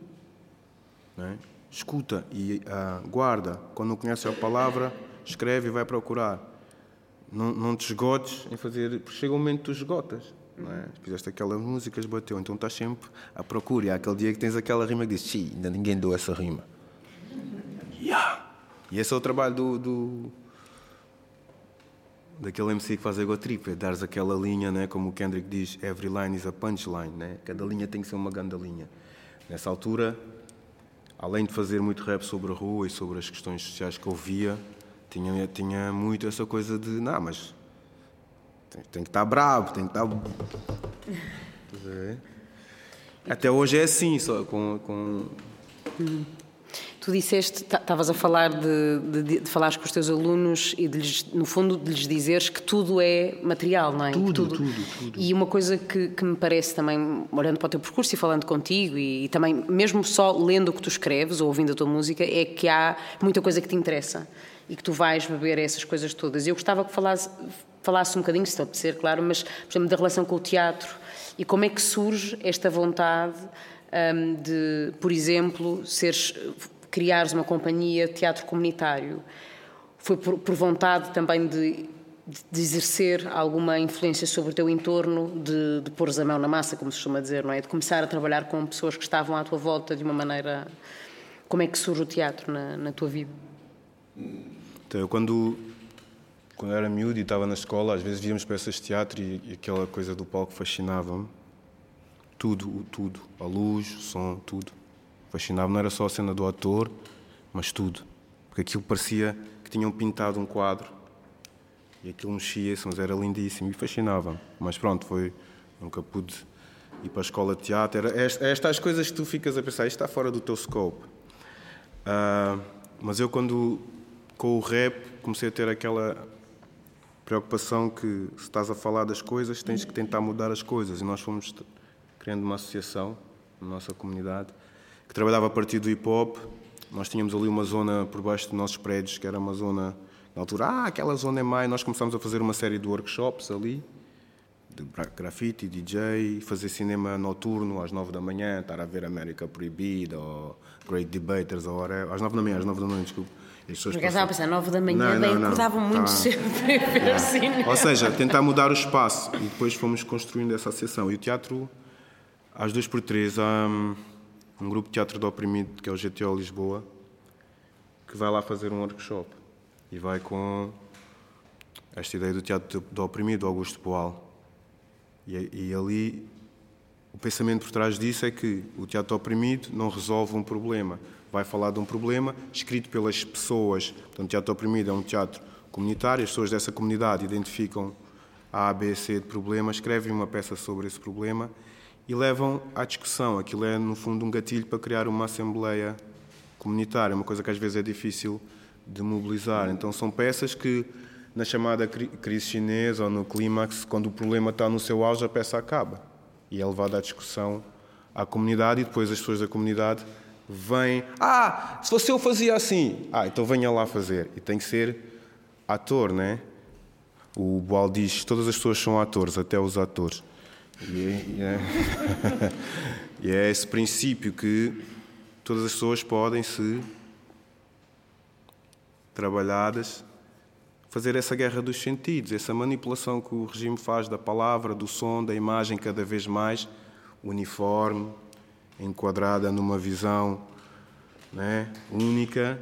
É? escuta e uh, guarda. Quando não conhece a palavra, escreve e vai procurar. Não, não te esgotes em fazer. Porque chega um momento que tu esgotas. Não é? Fizeste aquela música, bateu. Então estás sempre à procura. E há aquele dia que tens aquela rima que diz: Sim, ainda ninguém deu essa rima. Yeah. E esse é o trabalho do, do daquele MC que faz ego trip, é dares aquela linha, né? como o Kendrick diz, every line is a punchline, né? cada linha tem que ser uma grande linha. Nessa altura, além de fazer muito rap sobre a rua e sobre as questões sociais que eu via, tinha, tinha muito essa coisa de, não, mas tem, tem que estar bravo, tem que estar. Até hoje é assim, só com. com... Tu disseste, estavas a falar de, de, de falares com os teus alunos e de lhes, no fundo de lhes dizeres que tudo é material, não é? Tudo, tudo, tudo, tudo. E uma coisa que, que, me parece também, olhando para o teu percurso e falando contigo e, e, também mesmo só lendo o que tu escreves ou ouvindo a tua música, é que há muita coisa que te interessa e que tu vais beber essas coisas todas. Eu gostava que falasse, falasse um bocadinho, se te ser claro, mas, por exemplo, da relação com o teatro e como é que surge esta vontade um, de, por exemplo, seres criares uma companhia de teatro comunitário. Foi por, por vontade também de, de, exercer alguma influência sobre o teu entorno, de, de pôres a mão na massa, como se costuma dizer, não é? De começar a trabalhar com pessoas que estavam à tua volta de uma maneira. Como é que surge o teatro na, na tua vida? Então, eu quando, quando era miúdo e estava na escola, às vezes víamos peças de teatro e, e aquela coisa do palco fascinava-me. Tudo, tudo. A luz, o som, tudo fascinava. Não era só a cena do ator, mas tudo. Porque aquilo parecia que tinham pintado um quadro e aquilo mexia-se, mas era lindíssimo e fascinava-me. Mas pronto, foi. Nunca pude ir para a escola de teatro. Era estas coisas que tu ficas a pensar, isto está fora do teu scope. Uh, mas eu, quando com o rap, comecei a ter aquela preocupação que se estás a falar das coisas, tens que tentar mudar as coisas. E nós fomos criando uma associação na nossa comunidade que trabalhava a partir do hip hop. Nós tínhamos ali uma zona por baixo dos nossos prédios, que era uma zona, na altura, ah, aquela zona é mais. Nós começámos a fazer uma série de workshops ali, de grafite, DJ, fazer cinema noturno às nove da manhã, estar a ver América Proibida ou Great Debaters, ou whatever. às nove da manhã, às nove da manhã, desculpe. Porque estava a pensar, nove da manhã, não, não, acordavam muito tá. cedo para ver cinema. Ou seja, tentar mudar o espaço e depois fomos construindo essa associação. E o teatro, às duas por três, hum, um grupo de teatro do oprimido, que é o GTO Lisboa, que vai lá fazer um workshop. E vai com esta ideia do teatro do oprimido, Augusto Boal. E, e ali o pensamento por trás disso é que o teatro oprimido não resolve um problema. Vai falar de um problema escrito pelas pessoas. Portanto, o teatro oprimido é um teatro comunitário, as pessoas dessa comunidade identificam A, B, C de problemas, escrevem uma peça sobre esse problema e levam à discussão. Aquilo é, no fundo, um gatilho para criar uma assembleia comunitária, uma coisa que às vezes é difícil de mobilizar. Então, são peças que, na chamada crise chinesa ou no clímax, quando o problema está no seu auge, a peça acaba e é levada à discussão à comunidade e depois as pessoas da comunidade vêm. Ah, se fosse eu fazia assim. Ah, então venha lá fazer. E tem que ser ator, né? O Boal diz: todas as pessoas são atores, até os atores. E é, e é, e é esse princípio que todas as pessoas podem se trabalhadas fazer essa guerra dos sentidos, essa manipulação que o regime faz da palavra, do som, da imagem cada vez mais uniforme, enquadrada numa visão né, única,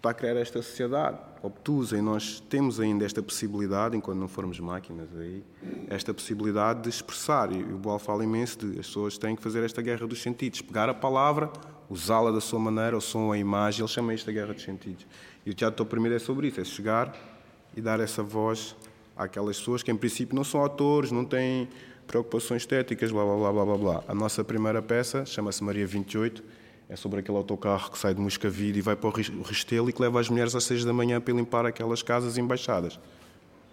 para criar esta sociedade obtusa e nós temos ainda esta possibilidade, enquanto não formos máquinas aí, esta possibilidade de expressar e o Boal fala imenso de as pessoas têm que fazer esta guerra dos sentidos, pegar a palavra, usá-la da sua maneira, o som, a imagem, ele chama isto de guerra dos sentidos. E o teatro primeiro é sobre isso, é chegar e dar essa voz àquelas pessoas que em princípio não são atores, não têm preocupações estéticas, blá blá blá blá. blá. A nossa primeira peça chama-se Maria 28 é sobre aquele autocarro que sai de Moscavide e vai para o Restelo e que leva as mulheres às seis da manhã para limpar aquelas casas embaixadas.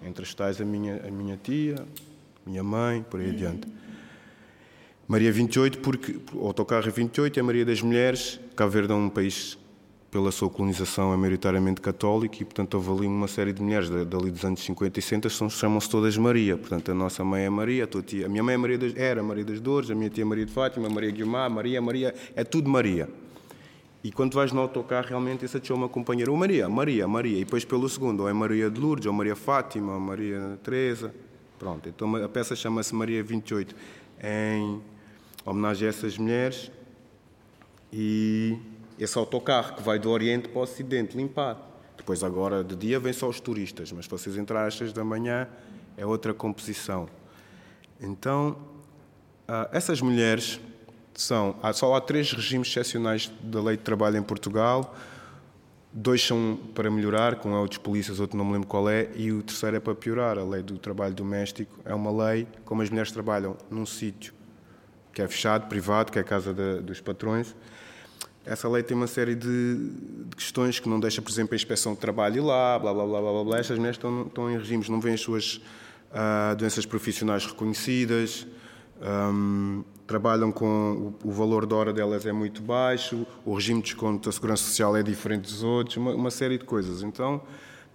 Entre as tais a minha, a minha tia, minha mãe, por aí adiante. Maria 28, porque o autocarro é 28 é Maria das Mulheres. Cabo Verde é um país pela sua colonização é maioritariamente católico e, portanto, houve ali uma série de mulheres dali dos anos 50 e 60 chamam-se todas Maria. Portanto, a nossa mãe é Maria, a tua tia, a minha mãe é Maria era Maria das Dores, a minha tia é Maria de Fátima, Maria Guilmar, Maria, Maria, é tudo Maria. E quando vais no autocarro, realmente essa te chama companheira, ou Maria, Maria, Maria. E depois pelo segundo, ou é Maria de Lourdes, ou Maria Fátima, ou Maria Teresa. Pronto, então a peça chama-se Maria 28, em homenagem a essas mulheres. E esse autocarro que vai do Oriente para o Ocidente limpar. Depois, agora de dia, vêm só os turistas, mas se vocês entrarem às seis da manhã, é outra composição. Então, ah, essas mulheres são. Só há três regimes excepcionais da lei de trabalho em Portugal. Dois são para melhorar, com é o dos polícias, outro não me lembro qual é, e o terceiro é para piorar. A lei do trabalho doméstico é uma lei, como as mulheres trabalham num sítio que é fechado, privado, que é a casa de, dos patrões, essa lei tem uma série de, de, questões que não deixa, por exemplo, a inspeção de trabalho lá, blá, blá, blá, blá, blá. Estas mulheres estão, estão em regimes, não vêm as suas uh, doenças profissionais reconhecidas, um, trabalham com... O, o, valor da hora delas é muito baixo, o regime de desconto da segurança social é diferente dos outros, uma, uma série de coisas. Então,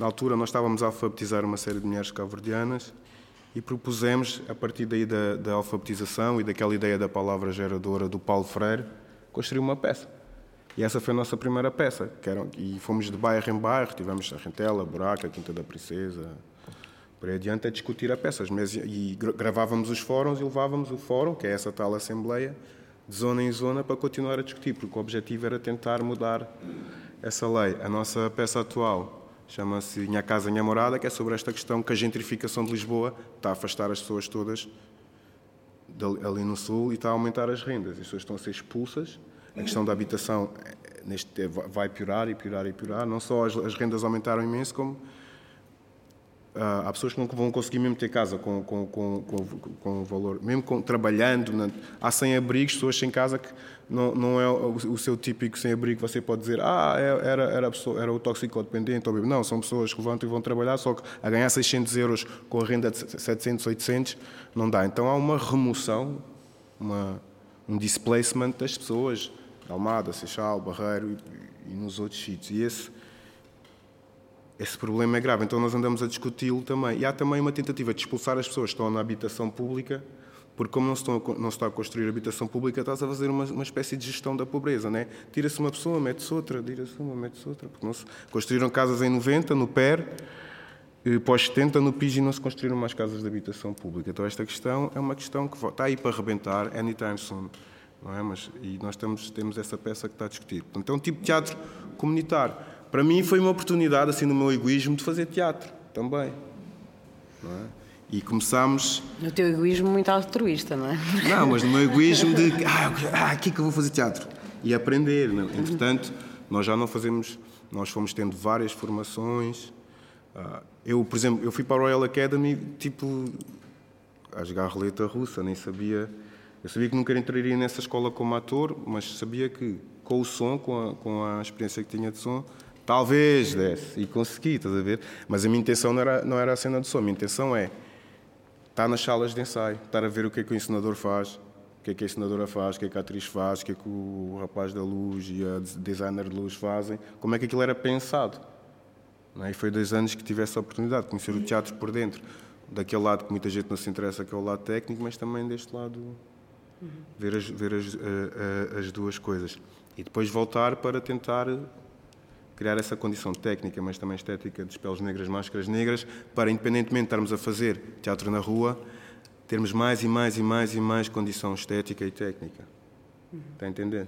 na altura, nós estávamos a alfabetizar uma série de mulheres cabo-verdianas e propusemos, a partir daí da, da alfabetização e daquela ideia da palavra geradora do Paulo Freire, construir uma peça e essa foi a nossa primeira peça. Era, e fomos de bairro em bairro, tivemos a Rentela, Buraca, a Quinta da Princesa, por aí adiante, a discutir a peça. E gravávamos os fóruns e levávamos o fórum, que é essa tal assembleia, de zona em zona, para continuar a discutir, porque o objetivo era tentar mudar essa lei. A nossa peça atual chama-se Minha Casa, Minha Morada, que é sobre esta questão que a gentrificação de Lisboa está a afastar as pessoas todas ali no Sul e está a aumentar as rendas. As pessoas estão a ser expulsas a questão da habitação eh, neste, vai piorar e piorar e piorar. Não só as, as rendas aumentaram imenso, como Uh, há pessoas que não vão conseguir mesmo ter casa com, com, com, com, com valor, mesmo com, trabalhando. Na, há sem-abrigos, pessoas sem casa que não, não é o, o seu típico sem-abrigo. Você pode dizer, ah, é, era, era, pessoa, era o toxicodependente. Ou, não, são pessoas que levantam e vão trabalhar, só que a ganhar 600 euros com a renda de 700, 800, não dá. Então há uma remoção, uma, um displacement das pessoas Almada, Seixal, Barreiro e, e nos outros sítios. E esse, esse problema é grave. Então nós andamos a discuti-lo também. E há também uma tentativa de expulsar as pessoas que estão na habitação pública, porque como não se, estão, não se está a construir habitação pública, estás a fazer uma, uma espécie de gestão da pobreza. Né? Tira-se uma pessoa, mete-se outra, tira-se uma, mete-se outra. Porque não se, construíram casas em 90, no PER, pós-70, no PIG, e não se construíram mais casas de habitação pública. Então esta questão é uma questão que está aí para arrebentar anytime soon não é? Mas, e nós temos, temos essa peça que está a discutir. Portanto, é um tipo de teatro comunitário. Para mim foi uma oportunidade, assim, no meu egoísmo, de fazer teatro também. Não é? E começámos... No teu egoísmo muito altruísta, não é? Não, mas no meu egoísmo de... Ah, ah aqui que eu vou fazer teatro. E aprender. Não? É? Entretanto, nós já não fazemos... Nós fomos tendo várias formações. Ah, eu, por exemplo, eu fui para a Royal Academy, tipo, a jogar roleta russa, nem sabia eu sabia que nunca entraria nessa escola como ator, mas sabia que com o som, com a, com a experiência que tinha de som, talvez desse. E consegui, estás a ver? Mas a minha intenção não era, não era a cena de som. A minha intenção é estar nas salas de ensaio, estar a ver o que é que o ensinador faz, o que é que a ensinadora faz, o que é que a atriz faz, o que é que o rapaz da luz e a designer de luz fazem, como é que aquilo era pensado. É? E foi dois anos que tive essa oportunidade de conhecer o teatro por dentro daquele lado que muita gente não se interessa, que é o lado técnico, mas também deste lado uhum. ver, as, ver as, uh, uh, as duas coisas. E depois voltar para tentar criar essa condição técnica, mas também estética de peles negras, máscaras negras, para, independentemente de estarmos a fazer teatro na rua, termos mais e mais e mais e mais condição estética e técnica. Uhum. Está a entender?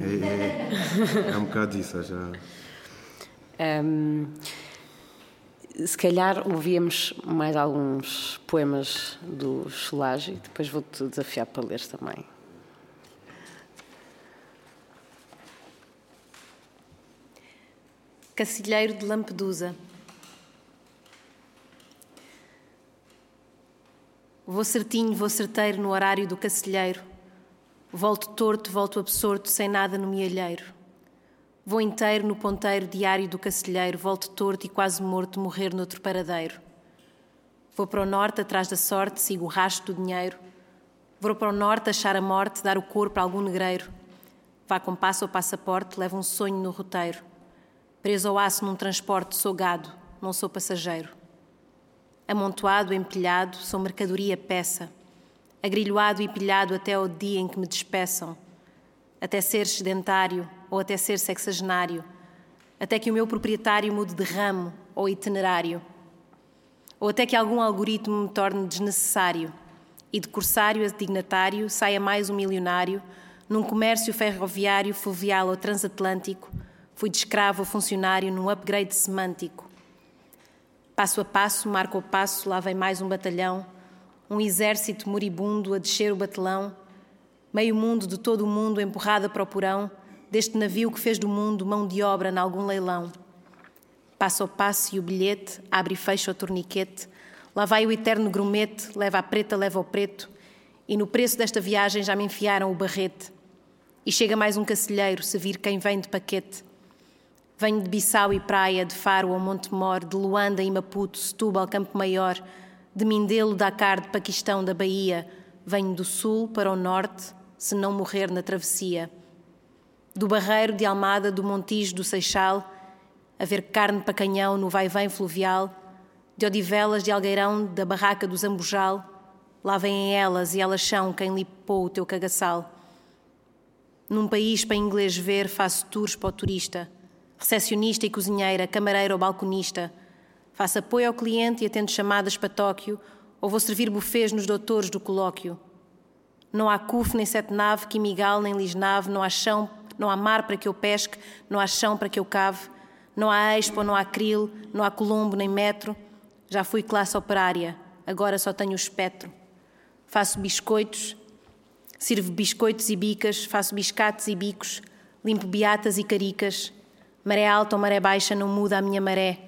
É, é, é, um bocado disso, já. Um, se calhar ouvíamos mais alguns poemas do Solage e depois vou-te desafiar para ler também. Cacilheiro de Lampedusa. Vou certinho, vou certeiro no horário do cacilheiro. Volto torto, volto absorto, sem nada no mielheiro. Vou inteiro no ponteiro diário do cacilheiro, volto torto e quase morto, morrer noutro paradeiro. Vou para o norte, atrás da sorte, sigo o rastro do dinheiro. Vou para o norte, achar a morte, dar o corpo a algum negreiro. Vá com passo ao passaporte, leva um sonho no roteiro. Preso ao aço num transporte, sou gado, não sou passageiro. Amontoado, empilhado, sou mercadoria peça. Agrilhoado e pilhado até ao dia em que me despeçam. Até ser sedentário ou até ser sexagenário. Até que o meu proprietário mude de ramo ou itinerário. Ou até que algum algoritmo me torne desnecessário e de corsário a dignatário saia mais um milionário num comércio ferroviário, fluvial ou transatlântico Fui de escravo a funcionário num upgrade semântico. Passo a passo, marco a passo, lá vem mais um batalhão, um exército moribundo a descer o batelão, meio mundo de todo o mundo empurrada para o porão, deste navio que fez do mundo mão de obra em algum leilão. Passo a passo e o bilhete, abre e fecha o torniquete, lá vai o eterno grumete, leva a preta, leva o preto, e no preço desta viagem já me enfiaram o barrete. E chega mais um cacilheiro, se vir quem vem de paquete. Venho de Bissau e Praia, de Faro ao Montemor, de Luanda e Maputo, Setúbal, Campo Maior, de Mindelo, Dakar, de Paquistão, da Bahia. Venho do sul para o norte, se não morrer na travessia. Do Barreiro, de Almada, do Montijo, do Seixal, a ver carne para canhão no vai-vem fluvial, de Odivelas, de Algueirão, da barraca do Zambujal, lá vêm elas e elas são quem limpou o teu cagaçal. Num país para inglês ver, faço tours para o turista recepcionista e cozinheira, camareira ou balconista. Faço apoio ao cliente e atendo chamadas para Tóquio, ou vou servir bufês nos doutores do colóquio. Não há CUF, nem sete nave, Quimigal, nem Lisnave, não há chão, não há mar para que eu pesque, não há chão para que eu cave, não há Expo, não há Cril, não há Colombo, nem metro. Já fui classe operária, agora só tenho o espectro. Faço biscoitos, sirvo biscoitos e bicas, faço biscates e bicos, limpo beatas e caricas, Maré alta ou maré baixa não muda a minha maré.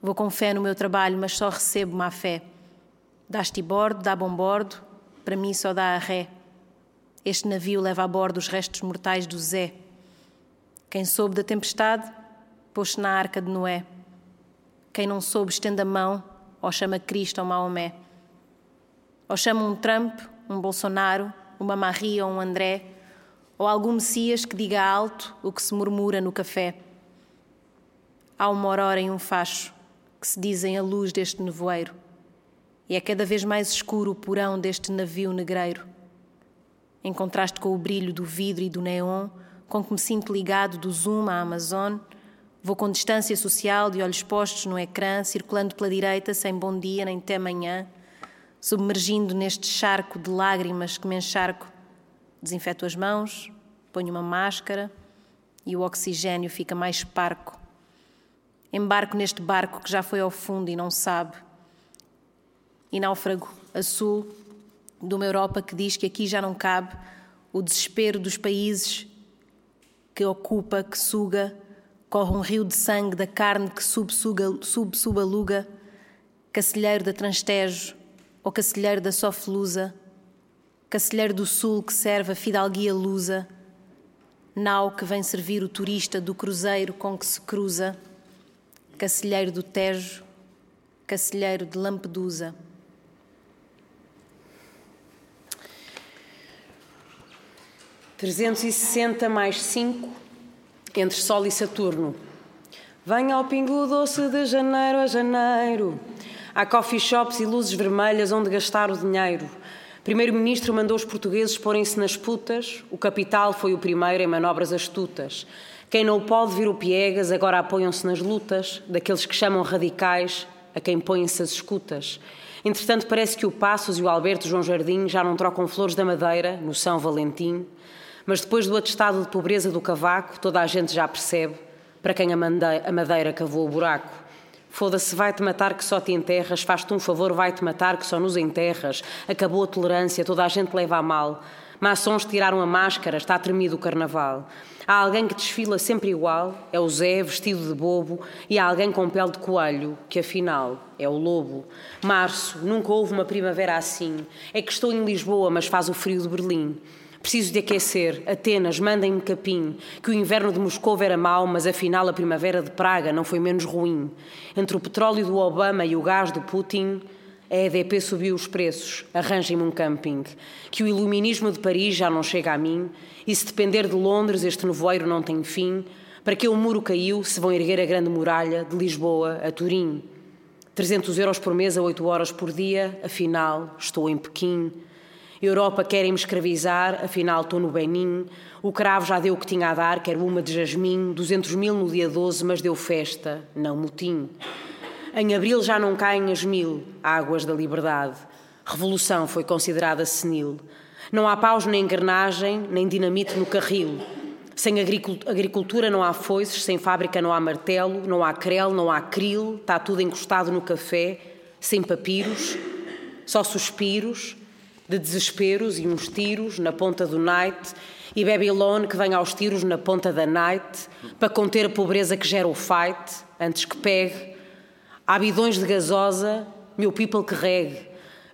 Vou com fé no meu trabalho, mas só recebo má fé. Dá-te bordo, dá bom bordo, para mim só dá a ré. Este navio leva a bordo os restos mortais do Zé. Quem soube da tempestade, pôs-se na arca de Noé. Quem não soube, estende a mão, ou chama Cristo ou Maomé. Ou chama um Trump, um Bolsonaro, uma Maria ou um André, ou algum Messias que diga alto o que se murmura no café. Há uma aurora em um facho, que se dizem a luz deste nevoeiro, e é cada vez mais escuro o porão deste navio negreiro. Em contraste com o brilho do vidro e do neon, com que me sinto ligado do Zoom à Amazon, vou com distância social, de olhos postos no ecrã, circulando pela direita, sem bom dia nem até manhã, submergindo neste charco de lágrimas que me encharco. Desinfeto as mãos, ponho uma máscara e o oxigênio fica mais parco. Embarco neste barco que já foi ao fundo e não sabe. E náufrago a sul de uma Europa que diz que aqui já não cabe o desespero dos países que ocupa, que suga, corre um rio de sangue da carne que subsuga, subsubaluga, cacilheiro da Transtejo ou cacilheiro da Sofelusa, cacilheiro do Sul que serve a fidalguia lusa, nau que vem servir o turista do cruzeiro com que se cruza. Cacilheiro do Tejo, Cacilheiro de Lampedusa. Trezentos e sessenta mais cinco entre Sol e Saturno. Venha ao pingo doce de janeiro a janeiro, Há coffee shops e luzes vermelhas onde gastar o dinheiro. Primeiro-ministro mandou os portugueses porem-se nas putas, o capital foi o primeiro em manobras astutas. Quem não pode vir o piegas, agora apoiam-se nas lutas, daqueles que chamam radicais, a quem põem-se as escutas. Entretanto, parece que o Passos e o Alberto João Jardim já não trocam flores da Madeira, no São Valentim, mas depois do atestado de pobreza do cavaco, toda a gente já percebe para quem a Madeira cavou o buraco. Foda-se, vai-te matar que só te enterras, faz-te um favor, vai-te matar que só nos enterras. Acabou a tolerância, toda a gente leva a mal. Maçons tiraram a máscara, está tremido o carnaval. Há alguém que desfila sempre igual, é o Zé, vestido de bobo, e há alguém com pele de coelho, que afinal é o lobo. Março, nunca houve uma primavera assim. É que estou em Lisboa, mas faz o frio de Berlim. Preciso de aquecer. Atenas, mandem-me capim. Que o inverno de Moscou era mau, mas afinal a primavera de Praga não foi menos ruim. Entre o petróleo do Obama e o gás do Putin, a EDP subiu os preços. Arranjem-me um camping. Que o iluminismo de Paris já não chega a mim. E se depender de Londres, este nevoeiro não tem fim. Para que o muro caiu, se vão erguer a grande muralha de Lisboa a Turim. 300 euros por mês a 8 horas por dia, afinal, estou em Pequim. Europa querem-me escravizar, afinal estou no Benin. O cravo já deu o que tinha a dar, quero uma de jasmim. 200 mil no dia 12, mas deu festa, não motim. Em abril já não caem as mil águas da liberdade. Revolução foi considerada senil. Não há paus nem engrenagem, nem dinamite no carril. Sem agricultura não há foices, sem fábrica não há martelo, não há crel, não há cril, está tudo encostado no café, sem papiros, só suspiros, de desesperos e uns tiros na ponta do night e Babylon que vem aos tiros na ponta da night para conter a pobreza que gera o fight antes que pegue. Há bidões de gasosa, meu people que regue.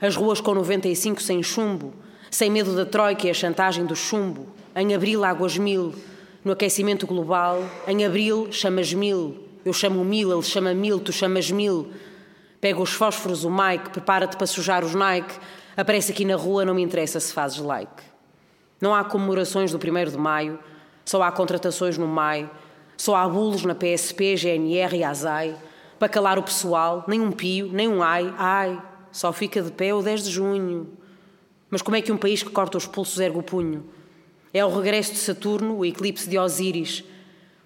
As ruas com 95 sem chumbo, sem medo da troika e a chantagem do chumbo. Em abril, águas mil. No aquecimento global, em abril, chamas mil. Eu chamo mil, ele chama mil, tu chamas mil. Pega os fósforos, o Mike, prepara-te para sujar os Nike. Aparece aqui na rua, não me interessa se fazes like. Não há comemorações do 1 de maio, só há contratações no maio, só há bulos na PSP, GNR e ASAI, para calar o pessoal, nem um pio, nem um ai, ai, só fica de pé o 10 de junho. Mas como é que um país que corta os pulsos ergue o punho? É o regresso de Saturno, o eclipse de Osíris.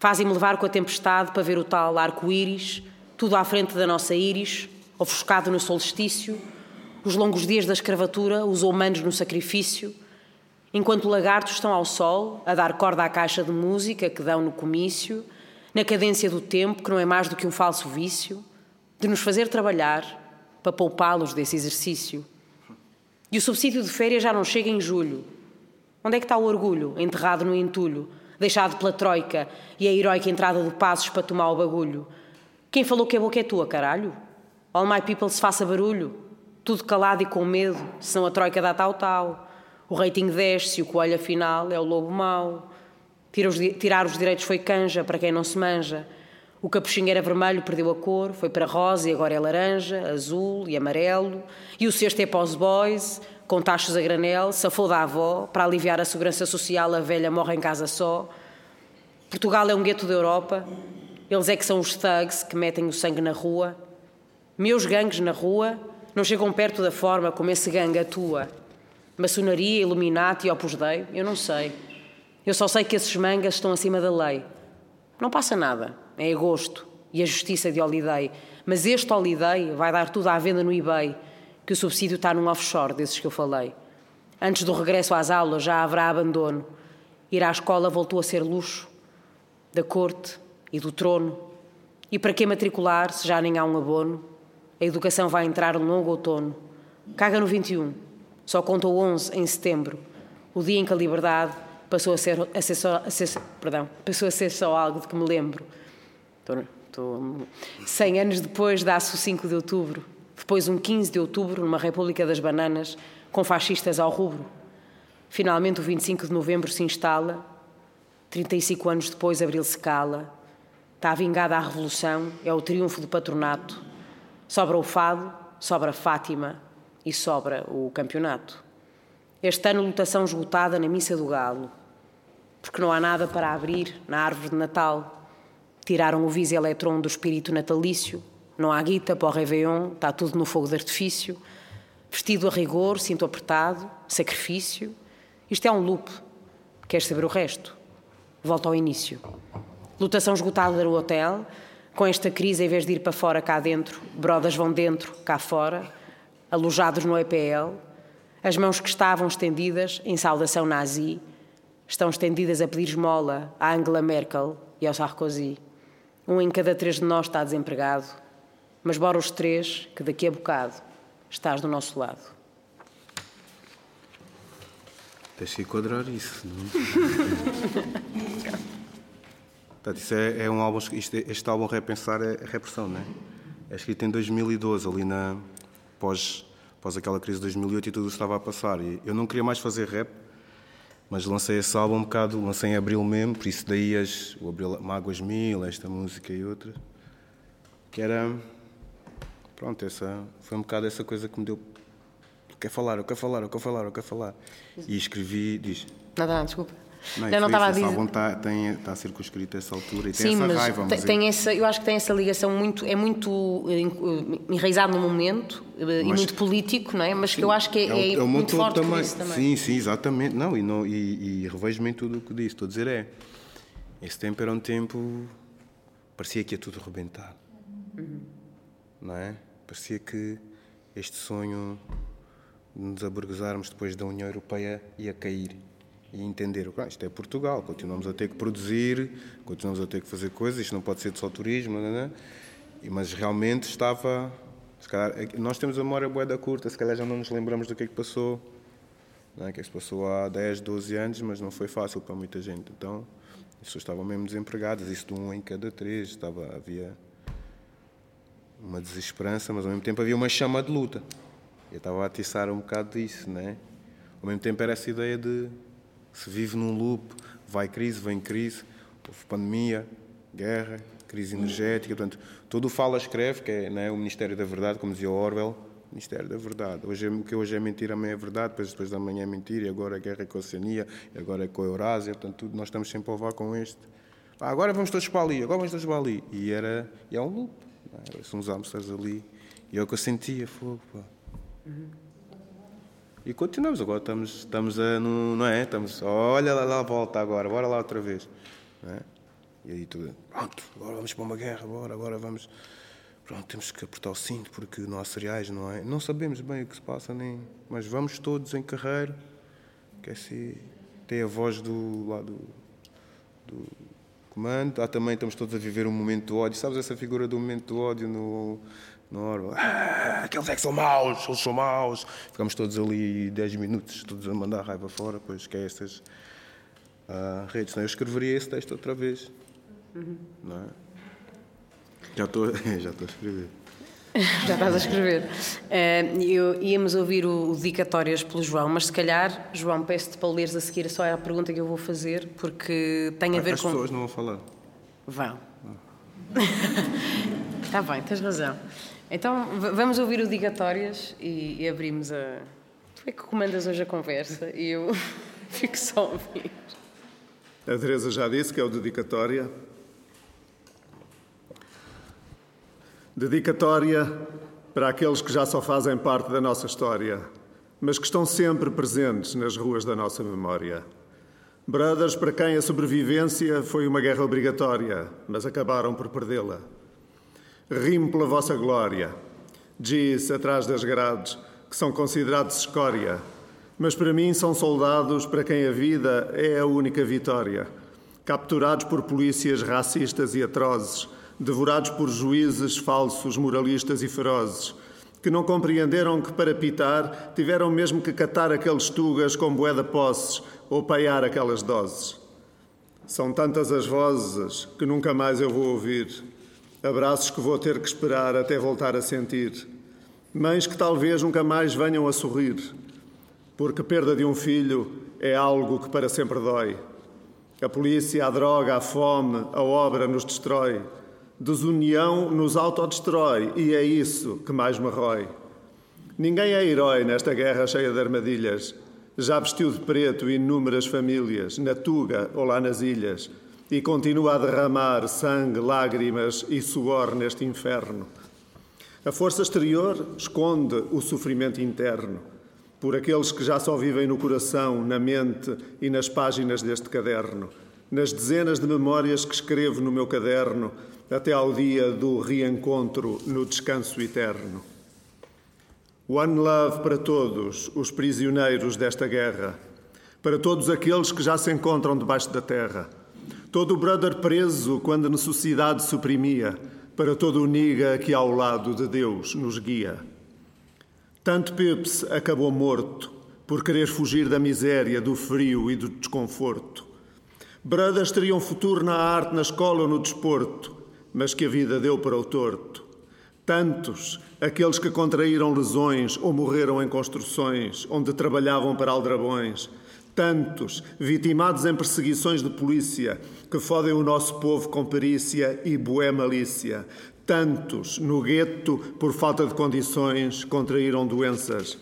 Fazem-me levar com a tempestade para ver o tal arco-íris, tudo à frente da nossa íris, ofuscado no solstício, os longos dias da escravatura, os humanos no sacrifício, enquanto lagartos estão ao sol, a dar corda à caixa de música que dão no comício, na cadência do tempo, que não é mais do que um falso vício, de nos fazer trabalhar para poupá-los desse exercício. E o subsídio de férias já não chega em julho. Onde é que está o orgulho, enterrado no entulho, deixado pela troika e a heroica entrada de passos para tomar o bagulho? Quem falou que a boca é tua, caralho? All my people se faça barulho tudo calado e com medo, senão a troika dá tal-tal. O rating desce o coelho afinal é o lobo mau. Tirar os direitos foi canja para quem não se manja. O capuchinho era vermelho, perdeu a cor, foi para rosa e agora é laranja, azul e amarelo. E o cesto é os boys, com taxas a granel, safou da avó, para aliviar a segurança social a velha morre em casa só. Portugal é um gueto da Europa, eles é que são os thugs que metem o sangue na rua. Meus gangues na rua não chegam perto da forma como esse gangue atua. Maçonaria, Illuminati Opus Dei? Eu não sei. Eu só sei que esses mangas estão acima da lei. Não passa nada. É agosto e a justiça de Holiday. Mas este Holiday vai dar tudo à venda no eBay, que o subsídio está num offshore desses que eu falei. Antes do regresso às aulas já haverá abandono. Ir à escola voltou a ser luxo. Da corte e do trono. E para que matricular se já nem há um abono? A educação vai entrar no longo outono. Caga no 21. Só conta o 11 em setembro. O dia em que a liberdade passou a ser, a ser, só, a ser, perdão, passou a ser só algo de que me lembro. Estou, estou, 100 anos depois dá-se o 5 de outubro. Depois um 15 de outubro, numa República das Bananas, com fascistas ao rubro. Finalmente o 25 de novembro se instala. 35 anos depois, abril se cala. Está vingada a revolução, é o triunfo do patronato. Sobra o fado, sobra Fátima e sobra o campeonato. Este ano, lutação esgotada na Missa do Galo, porque não há nada para abrir na árvore de Natal. Tiraram o vis eletron do espírito natalício, Não há guita para o Réveillon, está tudo no fogo de artifício. Vestido a rigor, cinto apertado, sacrifício. Isto é um loop. Queres saber o resto? Volta ao início. Lutação esgotada no hotel. Com esta crise, em vez de ir para fora, cá dentro, brodas vão dentro, cá fora, alojados no EPL. As mãos que estavam estendidas em saudação nazi estão estendidas a pedir esmola à Angela Merkel e ao Sarkozy. Um em cada três de nós está desempregado, mas bora os três, que daqui a bocado estás do nosso lado. Que enquadrar isso. Não? Portanto, isso é, é um álbum, isto, este álbum Repensar é, é repressão, não é? É escrito em 2012, ali na pós, pós aquela crise de 2008 e tudo estava a passar. E eu não queria mais fazer rap, mas lancei esse álbum um bocado, lancei em abril mesmo, por isso daí as, o Abril, Mágoas Mil, esta música e outra, que era, pronto, essa, foi um bocado essa coisa que me deu, eu quero falar, eu quero falar, eu quero falar, eu quero falar. E escrevi, diz... Nada, não, desculpa. Não, eu não estava a dizer. Esse álbum está, tem, está circunscrito a essa altura e Sim, tem essa mas raiva. tem, tem é, essa, eu acho que tem essa ligação muito, é muito eh, enraizado no momento eh, e Mas- muito político, não é? Mas que eu acho que é, o- é o muito forte também. também. Sim, sim, exatamente. Não, e, não, e, e revejo-me em tudo o que disse. Estou a dizer é, esse tempo era um tempo, parecia que ia tudo rebentar. Uhum. Não é? Parecia que este sonho de nos aburguesarmos depois da União Europeia ia cair. E entender, "Ah, isto é Portugal, continuamos a ter que produzir, continuamos a ter que fazer coisas, isto não pode ser só turismo, não é? E- mas realmente estava. calhar, é que nós temos a memória boeda curta, se calhar já não nos lembramos do que é que passou. Não é? Que se passou há 10, 12 anos, mas não foi fácil para muita gente. Então, as pessoas estavam mesmo desempregadas, isso de um em cada três. Estava, havia uma desesperança, mas ao mesmo tempo havia uma chama de luta. Eu estava a atiçar um bocado disso, não é? Ao mesmo tempo era essa ideia de se vive num loop, vai crise, vem crise, houve pandemia, guerra, crise energética, portanto, todo o fala escreve, que é não é, o Ministério da Verdade, como dizia Orwell, Ministério da Verdade. Hoje, é- o que hoje é mentira, amanhã é verdade, depois, depois da manhã é mentira, e agora a guerra é com a Oceania, e agora é com a Eurásia, portanto, tudo, nós estamos sempre a levar com este. Ah, agora vamos todos para ali, agora vamos todos para ali. E, era, e é um loop, é? são uns hamsters ali. E é o que eu sentia, fogo, pá. E continuamos, agora estamos, estamos a, no, não é? Estamos, olha lá, lá volta agora, bora lá outra vez. É? E aí tudo, pronto, agora vamos para uma guerra, bora, agora vamos, pronto, temos que apertar o cinto porque não há cereais, não é? Não sabemos bem o que se passa, nem, mas vamos todos em carreira, que é assim, tem a voz do lado do comando, há também, estamos todos a viver um momento de ódio, sabes essa figura do momento de ódio no, no Orwell? Ah, aqueles é que são maus, eles são maus. Ficamos todos ali 10 minutos, todos a mandar raiva fora, pois que é estas ah, redes. Senão eu escreveria esse texto outra vez. Não é? Já estou, já a escrever. Já estás a escrever. Eh, eu, íamos ouvir o, o Dedicatórias pelo João, mas se calhar, João, peço-te para leres a seguir só a pergunta que eu vou fazer, porque tem a ver As com. pessoas não vão falar. Vão. Está bem, tens razão. Então vamos ouvir o Digatórias e, e abrimos a. Tu é que comandas hoje a conversa e eu fico só a ouvir. A Teresa já disse que é o dedicatória. Dedicatória para aqueles que já só fazem parte da nossa história, mas que estão sempre presentes nas ruas da nossa memória. Brothers para quem a sobrevivência foi uma guerra obrigatória, mas acabaram por perdê-la. Rimo pela vossa glória. Diz atrás das grades, que são considerados escória, mas para mim são soldados para quem a vida é a única vitória. Capturados por polícias racistas e atrozes, devorados por juízes falsos, moralistas e ferozes, que não compreenderam que para pitar tiveram mesmo que catar aqueles tugas com boeda posses ou paiar aquelas doses. São tantas as vozes que nunca mais eu vou ouvir. Abraços que vou ter que esperar até voltar a sentir. Mães que talvez nunca mais venham a sorrir. Porque a perda de um filho é algo que para sempre dói. A polícia, a droga, a fome, a obra nos destrói. Desunião nos autodestrói e é isso que mais me rói. Ninguém é herói nesta guerra cheia de armadilhas. Já vestiu de preto inúmeras famílias, na Tuga ou lá nas ilhas, e continua a derramar sangue, lágrimas e suor neste inferno. A força exterior esconde o sofrimento interno, por aqueles que já só vivem no coração, na mente e nas páginas deste caderno, nas dezenas de memórias que escrevo no meu caderno, até ao dia do reencontro no descanso eterno. One love para todos os prisioneiros desta guerra, para todos aqueles que já se encontram debaixo da terra, todo o brother preso quando a necessidade suprimia para todo o niga que ao lado de Deus nos guia. Tanto Peps acabou morto por querer fugir da miséria, do frio e do desconforto. Brothers teriam futuro na arte, na escola ou no desporto, mas que a vida deu para o torto. Tantos, aqueles que contraíram lesões ou morreram em construções onde trabalhavam para aldrabões, Tantos vitimados em perseguições de polícia que fodem o nosso povo com perícia e boé malícia. Tantos no gueto, por falta de condições, contraíram doenças.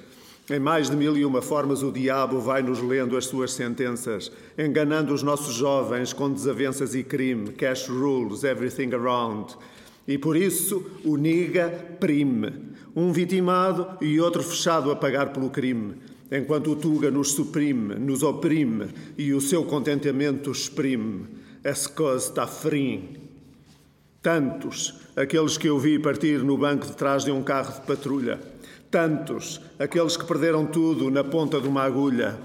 Em mais de mil e uma formas, o diabo vai nos lendo as suas sentenças, enganando os nossos jovens com desavenças e crime, cash rules, everything around. E por isso o niga prime, um vitimado e outro fechado a pagar pelo crime enquanto o Tuga nos suprime, nos oprime e o seu contentamento exprime. Esse coisa está frim. Tantos, aqueles que eu vi partir no banco de trás de um carro de patrulha. Tantos, aqueles que perderam tudo na ponta de uma agulha.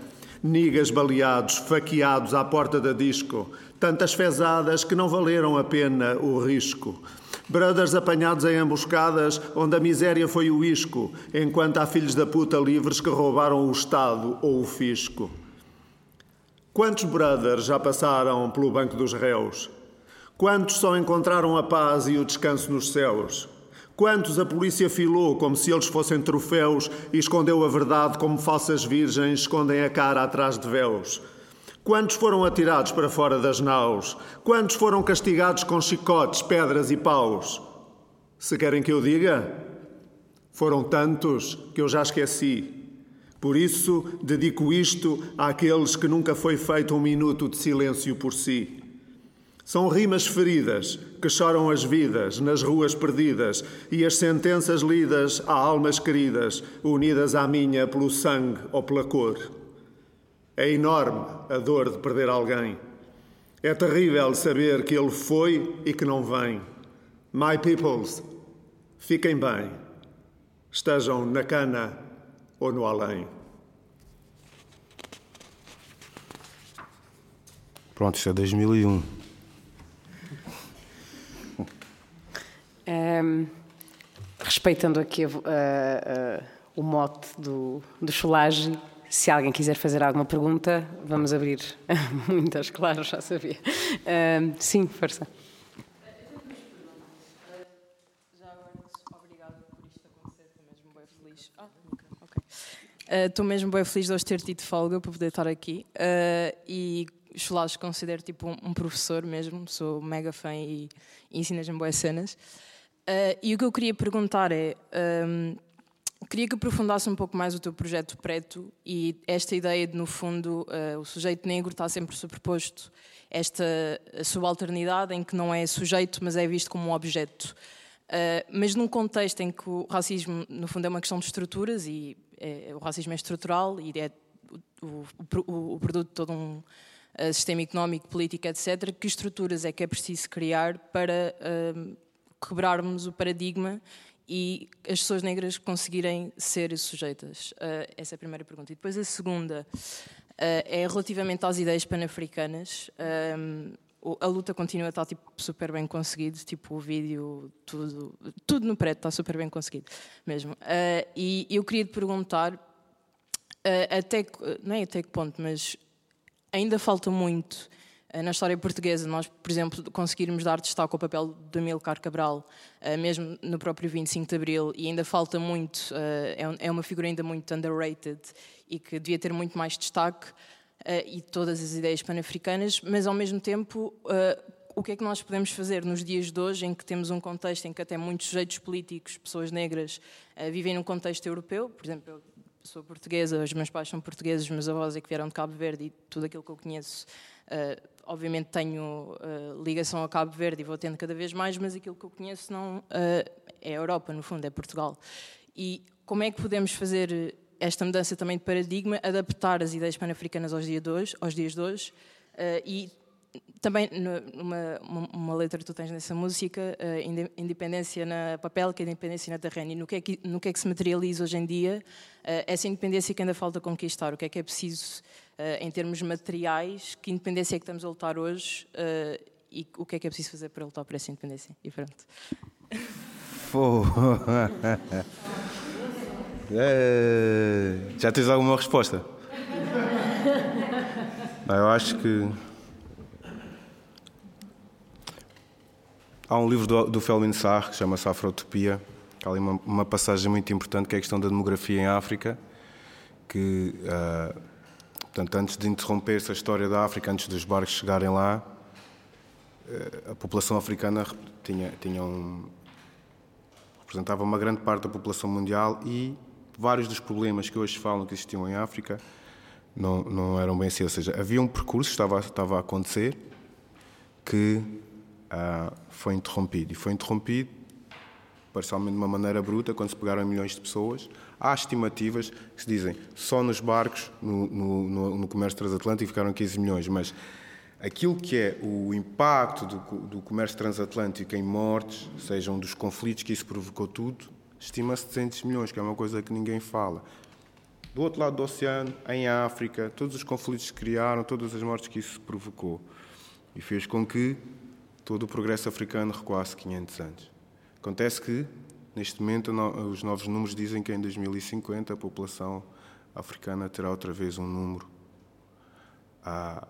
Nigas baleados, faqueados à porta da disco. Tantas fezadas que não valeram a pena o risco. Brothers apanhados em emboscadas, onde a miséria foi o isco, enquanto há filhos da puta livres que roubaram o Estado ou o fisco. Quantos brothers já passaram pelo banco dos réus? Quantos só encontraram a paz e o descanso nos céus? Quantos a polícia filou como se eles fossem troféus e escondeu a verdade como falsas virgens escondem a cara atrás de véus? Quantos foram atirados para fora das naus? Quantos foram castigados com chicotes, pedras e paus? Se querem que eu diga, foram tantos que eu já esqueci. Por isso, dedico isto àqueles que nunca foi feito um minuto de silêncio por si. São rimas feridas que choram as vidas nas ruas perdidas e as sentenças lidas a almas queridas, unidas à minha pelo sangue ou pela cor. É enorme a dor de perder alguém. É terrível saber que ele foi e que não vem. My peoples, fiquem bem. Estejam na cana ou no além. Pronto, isto é 2001. Um, ehm, respeitando aqui uh, uh, o mote do, do Cholage, se alguém quiser fazer alguma pergunta, vamos abrir muitas, claro, já sabia. Uh, sim, força. Estou uh, mesmo bem feliz de hoje ter tido folga para poder estar aqui uh, e Cholares considero tipo um, um, professor mesmo, sou mega fã e, e ensinas-me boas cenas. Uh, e o que eu queria perguntar é, um, Queria que aprofundasse um pouco mais o teu projeto preto e esta ideia de, no fundo, uh, o sujeito negro está sempre superposto esta subalternidade em que não é sujeito, mas é visto como um objeto. Uh, mas num contexto em que o racismo, no fundo, é uma questão de estruturas e é, o racismo é estrutural e é o, o, o produto de todo um uh, sistema económico, político, etc., que estruturas é que é preciso criar para quebrarmos o paradigma e as pessoas negras conseguirem ser sujeitas? Uh, essa é a primeira pergunta. E depois a segunda uh, é relativamente às ideias pan-africanas. Um, a luta continua a estar tipo, super bem conseguido, tipo o vídeo, tudo, tudo no preto está super bem conseguido mesmo. Uh, e eu queria te perguntar até não é até que ponto, mas ainda falta muito na história portuguesa, nós, por exemplo, conseguirmos dar destaque ao papel de Amilcar Cabral, eh, mesmo no próprio 25 de Abril, e ainda falta muito, eh, é, é uma figura ainda muito underrated e que devia ter muito mais destaque, e todas as ideias pan-africanas, mas ao mesmo tempo o que é que nós podemos fazer nos dias de hoje, em que temos um contexto em que até muitos sujeitos políticos, pessoas negras, vivem num contexto europeu, por exemplo, eu sou portuguesa, os meus pais são portugueses, os meus avós é que vieram de Cabo Verde e tudo aquilo que eu conheço obviamente tenho uh, ligação a Cabo Verde e vou tendo cada vez mais, mas aquilo que eu conheço não uh, é a Europa, no fundo, é Portugal. E como é que podemos fazer esta mudança também de paradigma, adaptar as ideias pan-africanas aos, dia aos dias de hoje e também numa uma, letra que tu tens nessa música, independência na papel, que é independência na terreno, e no que, é que, no que é que se materializa hoje em dia? Essa independência que ainda falta conquistar, o que é que é preciso em termos materiais, que independência é que estamos a lutar hoje e o que é que é preciso fazer para lutar por essa independência. E pronto. é, já tens alguma resposta? Eu acho que Há um livro do, do Felmin Sarr que chama-se Afrotopia, que há ali uma, uma, passagem muito importante que é a questão da demografia em África, que, uh, portanto, antes de interromper essa história da África, antes dos barcos chegarem lá, uh, a população africana tinha, tinha um, representava uma grande parte da população mundial e vários dos problemas que hoje falam que existiam em África não, não eram bem assim. Ou seja, havia um percurso que estava, estava a acontecer que uh, foi interrompido. E foi interrompido, parcialmente de uma maneira bruta, quando se pegaram milhões de pessoas. Há estimativas que se dizem só nos barcos, no, no, no comércio transatlântico, ficaram 15 milhões, mas aquilo que é o impacto do, do, comércio transatlântico em mortes, sejam dos conflitos que isso provocou tudo, estima-se 200 milhões, que é uma coisa que ninguém fala. Do outro lado do oceano, em África, todos os conflitos que criaram, todas as mortes que isso provocou. E fez com que todo o progresso africano recuasse 500 anos. Acontece que, neste momento, os novos números dizem que em 2050 a população africana terá outra vez um número ah,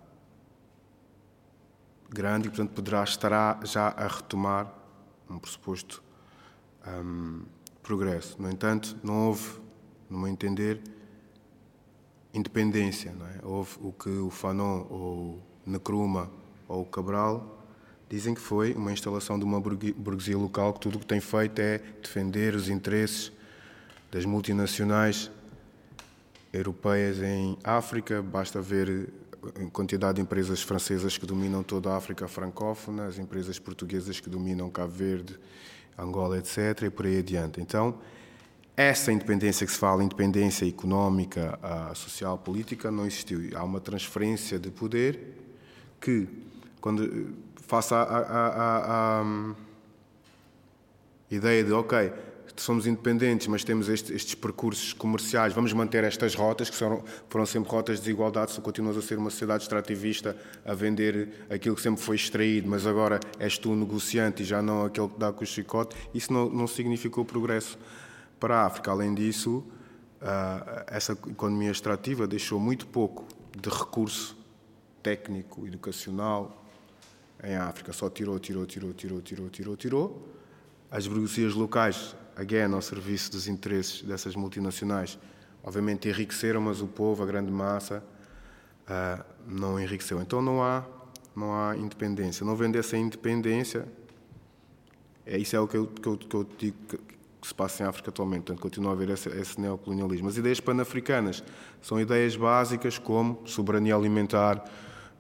grande e, portanto, poderá estará já a retomar um pressuposto um, progresso. No entanto, não houve, no meu entender, independência. Não é? Houve o que o Fanon, ou o Nkrumah ou o Cabral Dizem que foi uma instalação de uma burguesia local que tudo o que tem feito é defender os interesses das multinacionais europeias em África. Basta ver a quantidade de empresas francesas que dominam toda a África francófona, as empresas portuguesas que dominam Cabo Verde, Angola, etc., e por aí adiante. Então, essa independência que se fala, independência económica, social, política, não existiu. Há uma transferência de poder que, quando à, à, à ideia de, ok, somos independentes, mas temos estes, estes, percursos comerciais, vamos manter estas rotas, que foram, sempre rotas de desigualdade, se continuas a ser uma sociedade extrativista, a vender aquilo que sempre foi extraído, mas agora és tu o negociante e já não aquele que dá com o chicote, isso não, não significou progresso para a África. Além disso, uh, essa economia extrativa deixou muito pouco de recurso técnico, educacional, em África. Só tirou, tirou, tirou, tirou, tirou, tirou, tirou. As burguesias locais, again, ao serviço dos interesses dessas multinacionais, obviamente enriqueceram, mas o povo, a grande massa, uh, não enriqueceu. Então não há, não há independência. Não vende essa independência, é, isso é o que eu, que eu, que eu digo que, que, se passa em África atualmente. Portanto, continua a haver esse, esse neocolonialismo. As ideias pan-africanas são ideias básicas como soberania alimentar,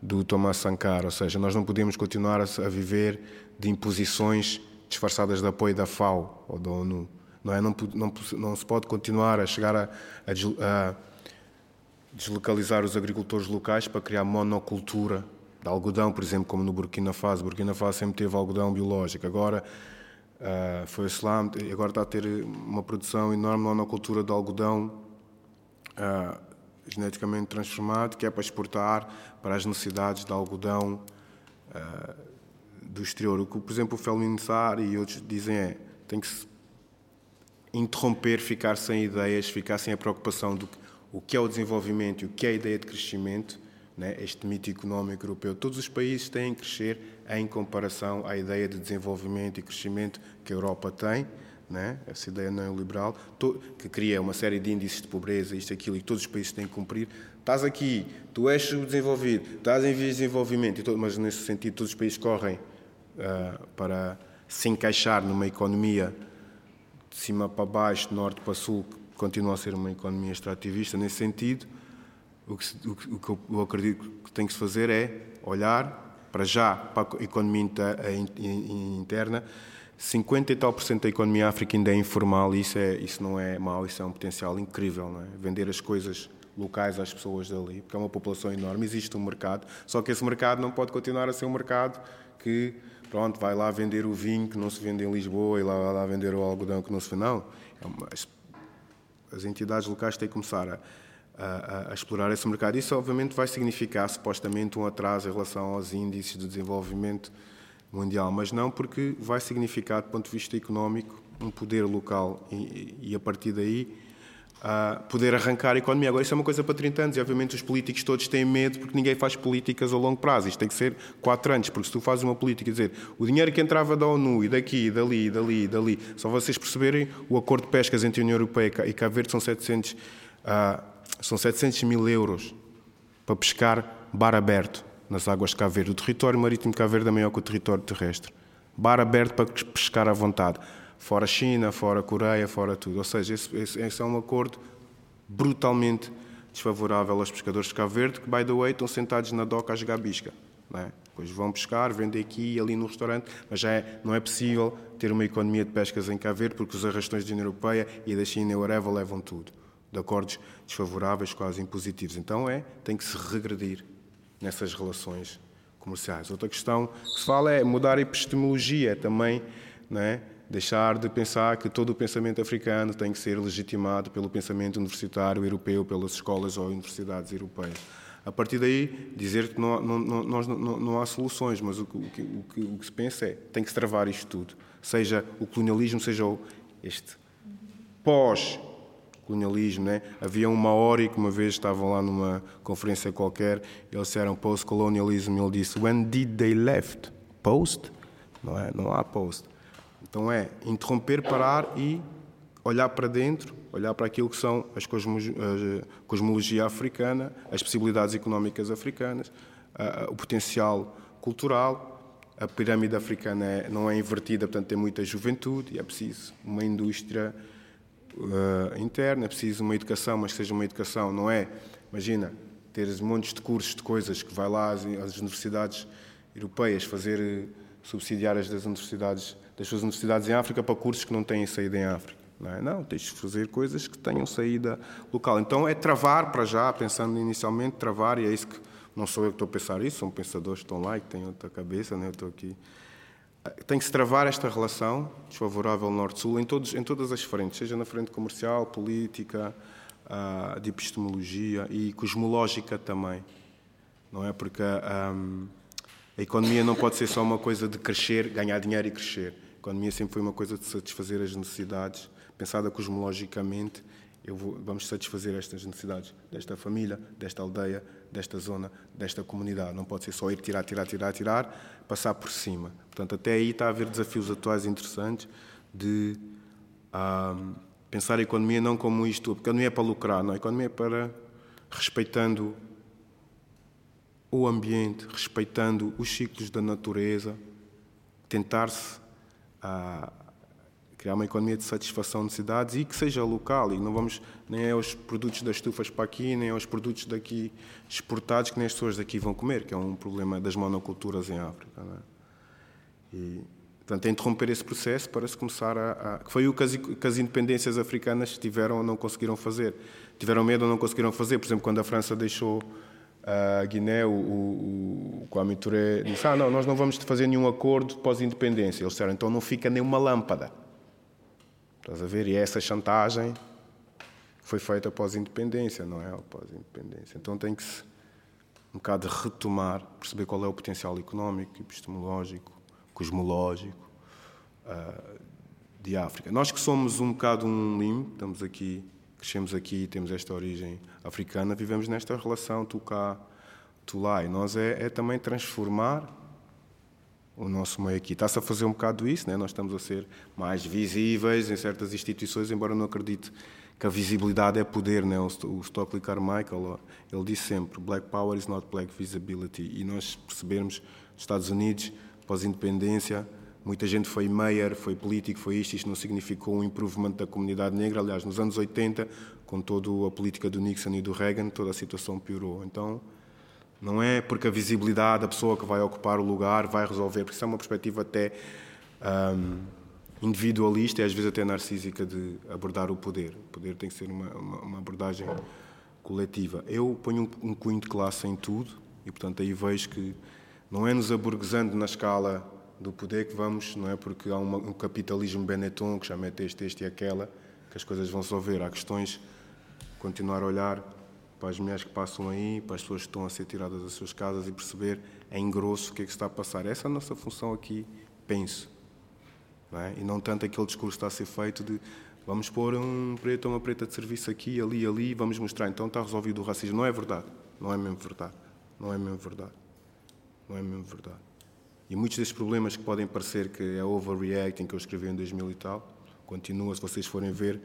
do Thomas Sankara, ou seja, nós não podemos continuar a, viver de imposições disfarçadas de apoio da FAO ou da ONU. Não, é? não, não, não se pode continuar a chegar a, a, deslocalizar os agricultores locais para criar monocultura de algodão, por exemplo, como no Burkina Faso. Burkina Faso sempre teve algodão biológico. Agora uh, foi o Islã, agora está a ter uma produção enorme de monocultura de algodão uh, geneticamente transformado, que é para exportar para as necessidades de algodão uh, do exterior. O que, por exemplo, o Felmin Sar e outros dizem é tem que se interromper, ficar sem ideias, ficar sem a preocupação do que, o que é o desenvolvimento e o que é a ideia de crescimento, né? este mito económico europeu. Todos os países têm que crescer em comparação à ideia de desenvolvimento e crescimento que a Europa tem né? essa ideia neoliberal, que cria uma série de índices de pobreza, isto, aquilo, e todos os países têm que cumprir. Estás aqui, tu és subdesenvolvido, estás em vias de desenvolvimento, mas nesse sentido todos os países correm uh, para se encaixar numa economia de cima para baixo, de norte para sul, que continua a ser uma economia extrativista. Nesse sentido, o que, o que eu acredito que tem que se fazer é olhar para já para a economia interna 50 e tal por cento da economia áfrica ainda é informal e isso, é, isso não é mau, isso é um potencial incrível, não é? Vender as coisas locais às pessoas dali, porque é uma população enorme, existe um mercado, só que esse mercado não pode continuar a ser um mercado que, pronto, vai lá vender o vinho que não se vende em Lisboa e lá vai lá vender o algodão que não se vende, não. É uma, as, as, entidades locais têm que começar a, a, a, explorar esse mercado. Isso, obviamente, vai significar, supostamente, um atraso em relação aos índices de desenvolvimento mundial, mas não porque vai significar, do ponto de vista económico, um poder local e, e a partir daí uh, poder arrancar a economia. Agora, isso é uma coisa para 30 anos e, obviamente, os políticos todos têm medo porque ninguém faz políticas a longo prazo. Isto tem que ser 4 anos, porque se tu fazes uma política, dizer, o dinheiro que entrava da ONU e daqui, dali, dali, dali, só vocês perceberem, o acordo de pescas entre a União Europeia e Cabo Verde são 700, uh, ah, são 700 mil euros para pescar bar aberto nas águas de Cabo Verde. O território marítimo de Cabo Verde é maior que o território terrestre. Bar aberto para pescar à vontade. Fora China, fora Coreia, fora tudo. Ou seja, esse, esse, esse é um acordo brutalmente desfavorável aos pescadores de Cabo Verde, que, by the way, estão sentados na doca a jogar bisca. É? Depois vão pescar, vendem aqui e ali no restaurante, mas já é, não é possível ter uma economia de pescas em Cabo Verde porque os arrastões da União Europeia e da China e whatever levam tudo. De acordos desfavoráveis, quase impositivos. Então é, tem que se regredir nessas relações comerciais. Outra questão que se fala é mudar a epistemologia também, não é? deixar de pensar que todo o pensamento africano tem que ser legitimado pelo pensamento universitário europeu, pelas escolas ou universidades europeias. A partir daí, dizer que não, não, não, não, há soluções, mas o, o, que, o, que, o que se pensa é tem que se travar isto tudo. Seja o colonialismo, seja o, este pós colonialismo, né? Havia um Maori que uma vez estavam lá numa conferência qualquer, eles disseram post-colonialism, ele disse when did they left? Post? Não é, não há post. Então é interromper, parar e olhar para dentro, olhar para aquilo que são as a cosmologia africana, as possibilidades económicas africanas, o potencial cultural. A pirâmide africana é, não é invertida, portanto tem muita juventude e é preciso uma indústria uh, interna, é preciso uma educação, mas que seja uma educação, não é, imagina, teres montes de cursos de coisas que vai lá às, às universidades europeias fazer eh, subsidiárias das universidades, das suas universidades em África para cursos que não têm saída em África. Não, é? não, tens de fazer coisas que tenham saída local. Então é travar para já, pensando inicialmente, travar, e é isso que não sou eu que estou a pensar isso, são pensadores que estão lá e que têm outra cabeça, né? eu estou aqui tem que se travar esta relação desfavorável Norte-Sul em, em todas as frentes, seja na frente comercial, política, uh, de epistemologia e cosmológica também. Não é? Porque um, a economia não pode ser só uma coisa de crescer, ganhar dinheiro e crescer. A economia sempre foi uma coisa de satisfazer as necessidades, pensada cosmologicamente. Vou, vamos satisfazer estas necessidades desta família, desta aldeia, desta zona, desta comunidade. Não pode ser só ir tirar, tirar, tirar, tirar, passar por cima. Portanto, até aí está a haver desafios atuais interessantes de um, pensar a economia não como isto, porque a economia é para lucrar, não, a economia é para respeitando o ambiente, respeitando os ciclos da natureza, tentar-se uh, criar uma economia de satisfação de necessidades e que seja local e não vamos nem é os produtos das estufas para aqui, nem é os produtos daqui exportados que nem as pessoas daqui vão comer, que é um problema das monoculturas em África. É? E, portanto, é interromper esse processo para se começar a, a, que foi o que as, que as independências africanas tiveram ou não conseguiram fazer. Tiveram medo ou não conseguiram fazer. Por exemplo, quando a França deixou a Guiné, o, o, o Kwame Touré disse: Ah, não, nós não vamos fazer nenhum acordo pós-independência. Eles disseram: então não fica nem uma lâmpada. Estás a ver? E essa chantagem foi feita pós-independência, não é? Pós-independência. Então tem que se um bocado retomar, perceber qual é o potencial económico, epistemológico, cosmológico uh, de África. Nós que somos um bocado um limbo, estamos aqui, crescemos aqui, temos esta origem africana, vivemos nesta relação tu cá, tu lá. E nós é, é também transformar o nosso meio aqui. Está-se a fazer um bocado isso, né? nós estamos a ser mais visíveis em certas instituições, embora não acredite que a visibilidade é poder. Né? O Stockley Carmichael ele disse sempre: Black power is not black visibility. E nós percebermos, nos Estados Unidos, pós-independência, muita gente foi mayor, foi político, foi isto, isto não significou um improvement da comunidade negra. Aliás, nos anos 80, com toda a política do Nixon e do Reagan, toda a situação piorou. Então, não é porque a visibilidade, a pessoa que vai ocupar o lugar vai resolver, porque isso é uma perspectiva até um, individualista e às vezes até narcísica de abordar o poder. O poder tem que ser uma, uma, uma abordagem coletiva. Eu ponho um, um cunho de classe em tudo e, portanto, aí vejo que não é nos aburguesando na escala do poder que vamos, não é porque há uma, um capitalismo Benetton que já mete este, este e aquela, que as coisas vão resolver. Há questões, continuar a olhar para as mulheres que passam aí, para as pessoas que estão a ser tiradas das suas casas e perceber em grosso o que é que está a passar. Essa é a nossa função aqui, penso. Não é? E não tanto aquele discurso que está a ser feito de vamos pôr um preto ou uma preta de serviço aqui, ali, ali, vamos mostrar, então está resolvido o racismo. Não é verdade. Não é mesmo verdade. Não é mesmo verdade. Não é mesmo verdade. E muitos destes problemas que podem parecer que é overreacting, que eu escrevi em 2000 e tal, continua, se vocês forem ver,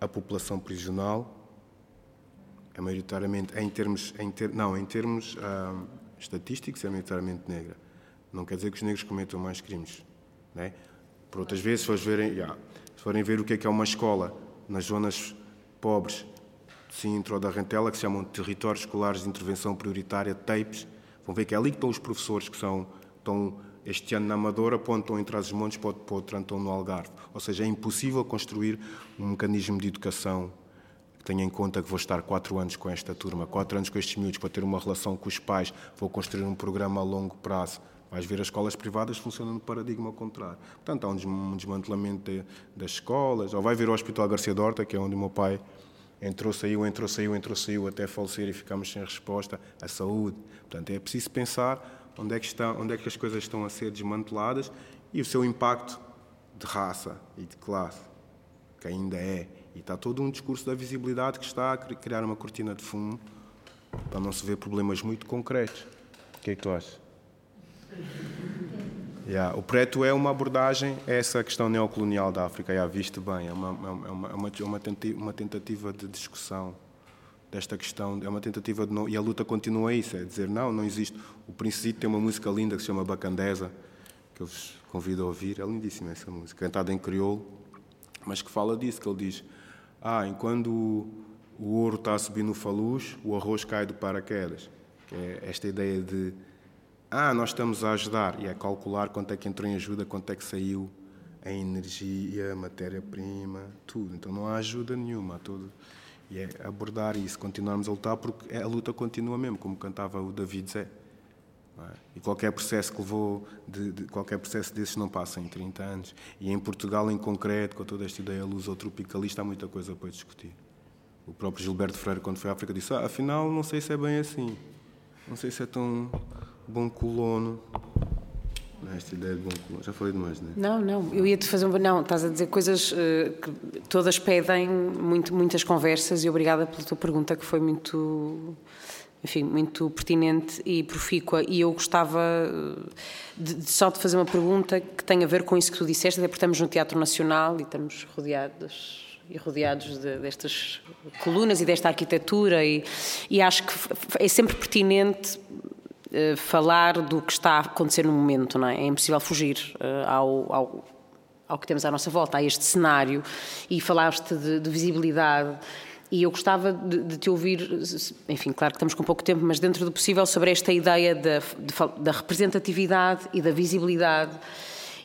a população prisional é maioritariamente, em termos, em ter, não, em termos estatísticos, é maioritariamente negra. Não quer dizer que os negros cometam mais crimes. Né? Por outras vezes, se, verem, yeah, se forem ver o que é que é uma escola nas zonas pobres de Sintra ou da Rentela, que se chamam Territórios Escolares de Intervenção Prioritária, TAPES, vão ver que é ali que estão os professores que são, estão este ano na Amadora, apontam em Trás-os-Montes para o Trantão no Algarve. Ou seja, é impossível construir um mecanismo de educação tenha em conta que vou estar quatro anos com esta turma, quatro anos com estes miúdos, para ter uma relação com os pais, vou construir um programa a longo prazo. Vais ver as escolas privadas funcionando no paradigma ao contrário. Portanto, há um desmantelamento de, das escolas. Ou vai ver o Hospital Garcia Dorta, que é onde o meu pai entrou, saiu, entrou, saiu, entrou, saiu, até falecer e ficamos sem resposta. A saúde. Portanto, é preciso pensar onde é que, está, onde é que as coisas estão a ser desmanteladas e o seu impacto de raça e de classe, que ainda é. E está todo um discurso da visibilidade que está a criar uma cortina de fumo para não se ver problemas muito concretos. O que é que tu achas? Yeah. O preto é uma abordagem a essa questão neocolonial da África, yeah, visto bem, é uma, é uma, é uma, é uma tentativa de discussão desta questão, é uma tentativa de não, e a luta continua isso, é dizer, não, não existe. O Príncipe tem uma música linda que se chama Bacandesa, que eu vos convido a ouvir, é lindíssima essa música, cantada em crioulo, mas que fala disso, que ele diz, ah, enquanto o ouro está a subir no faluz, o arroz cai do paraquedas. Que é esta ideia de ah, nós estamos a ajudar, e é calcular quanto é que entrou em ajuda, quanto é que saiu em energia, matéria-prima, tudo. Então não há ajuda nenhuma, tudo. E é abordar isso, continuarmos a lutar, porque a luta continua mesmo, como cantava o David Zé. É? E qualquer processo que levou, de, de, qualquer processo desses não passa em 30 anos. E em Portugal, em concreto, com toda esta ideia luso-tropicalista, há muita coisa para discutir. O próprio Gilberto Freire, quando foi à África, disse: ah, afinal, não sei se é bem assim. Não sei se é tão bom colono. Esta ideia de bom colono. Já falei demais, não é? Não, não. Eu ia-te fazer um. Não, estás a dizer coisas uh, que todas pedem muito, muitas conversas e obrigada pela tua pergunta, que foi muito. Enfim, muito pertinente e profícua. E eu gostava eh, de, de, só de fazer uma pergunta que tem a ver com isso que tu disseste, até porque estamos no Teatro Nacional e estamos rodeados e rodeados de, destas colunas e desta arquitetura e, e acho que é sempre pertinente eh, falar do que está a acontecer no momento, não é? É impossível fugir uh, ao, ao, ao, que temos à nossa volta, a este cenário. E falaste de, de visibilidade. E eu gostava de, de, te ouvir, enfim, claro que estamos com pouco tempo, mas dentro do possível, sobre esta ideia da, da representatividade e da visibilidade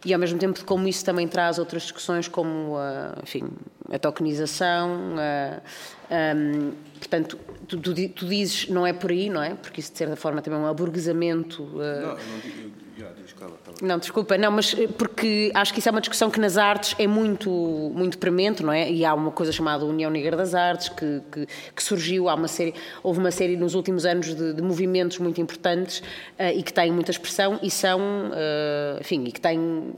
e ao mesmo tempo de como isso também traz outras discussões como a, enfim, a tokenização, a, um, portanto, tu, tu, tu, dizes não é por aí, não é? Porque isso de certa forma também é um aburguesamento. Uh... Não, não digo, não, desculpa, não, mas eh, porque acho que isso é uma discussão que nas artes é muito, muito premente, não é? E há uma coisa chamada União Negra das Artes que, que, que surgiu, há uma série, houve uma série nos últimos anos de, de movimentos muito importantes uh, e que têm muita expressão e são, uh, enfim, e que têm,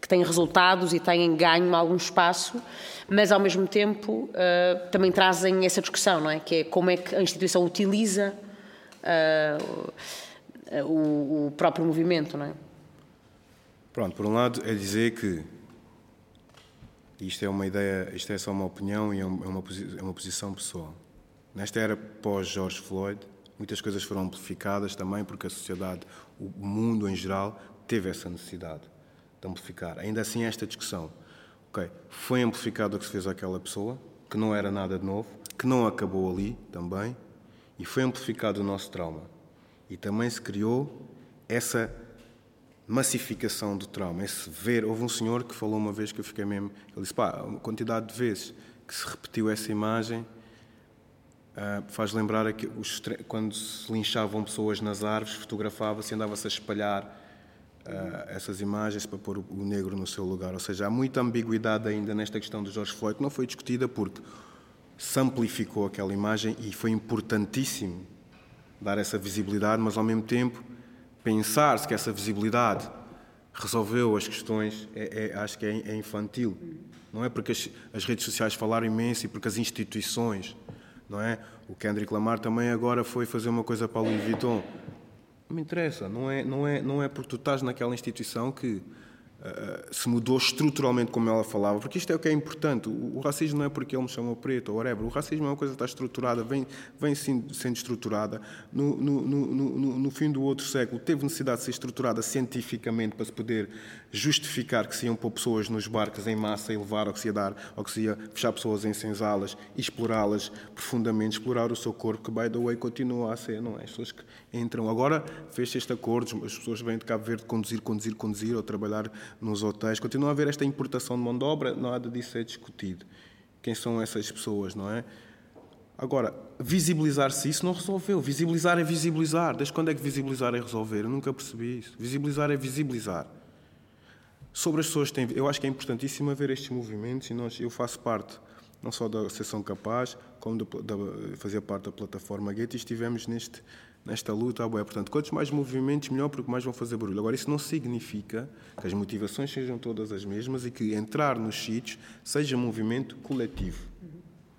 que têm resultados e têm ganho algum espaço mas ao mesmo tempo uh, também trazem essa discussão, não é? Que é como é que a instituição utiliza uh, o, o, próprio movimento, não é? Pronto, por um lado é dizer que isto é uma ideia, isto é só uma opinião e é uma, é uma posição pessoal. Nesta era pós-George Floyd, muitas coisas foram amplificadas também porque a sociedade, o mundo em geral, teve essa necessidade de amplificar. Ainda assim, esta discussão Ok, foi amplificado o que se fez àquela pessoa, que não era nada de novo, que não acabou ali também, e foi amplificado o nosso trauma. E também se criou essa massificação do trauma, esse ver. Houve um senhor que falou uma vez que eu fiquei mesmo. Ele disse: pá, a quantidade de vezes que se repetiu essa imagem uh, faz lembrar que os, quando se linchavam pessoas nas árvores, fotografava-se e andava-se a espalhar uh, essas imagens para pôr o negro no seu lugar. Ou seja, há muita ambiguidade ainda nesta questão do George Floyd, que não foi discutida porque se amplificou aquela imagem e foi importantíssimo dar essa visibilidade, mas ao mesmo tempo pensar-se que essa visibilidade resolveu as questões, é, é, acho que é, é, infantil. Não é porque as, as, redes sociais falaram imenso e porque as instituições, não é? O Kendrick Lamar também agora foi fazer uma coisa para o Louis Vuitton. Não me interessa, não é, não é, não é porque tu estás naquela instituição que se mudou estruturalmente como ela falava, porque isto é o que é importante. O, o, racismo não é porque ele me chamou preto ou whatever. O racismo é uma coisa que está estruturada, vem, vem sendo estruturada. No, no, no, no, fim do outro século, teve necessidade de ser estruturada cientificamente para se poder justificar que se iam pôr pessoas nos barcos em massa e levar, ou que se ia dar, ou que se ia fechar pessoas em senzalas e explorá-las profundamente, explorar o seu corpo, que, by the way, continua a ser, não é? As pessoas que entram. Agora fez este acordo, as pessoas vêm de Cabo Verde conduzir, conduzir, conduzir, ou trabalhar nos hotéis. Continua a haver esta importação de mão de obra, nada disso é discutido. Quem são essas pessoas, não é? Agora, visibilizar-se isso não resolveu. Visibilizar é visibilizar. Desde quando é que visibilizar é resolver? Eu nunca percebi isso. Visibilizar é visibilizar. Sobre as pessoas, eu acho que é importantíssimo haver estes movimentos e nós, eu faço parte não só da Seção Capaz, como de, de, fazia parte da plataforma Gate e estivemos neste, nesta luta boia. Portanto, quantos mais movimentos, melhor, porque mais vão fazer barulho. Agora, isso não significa que as motivações sejam todas as mesmas e que entrar nos sítios seja movimento coletivo.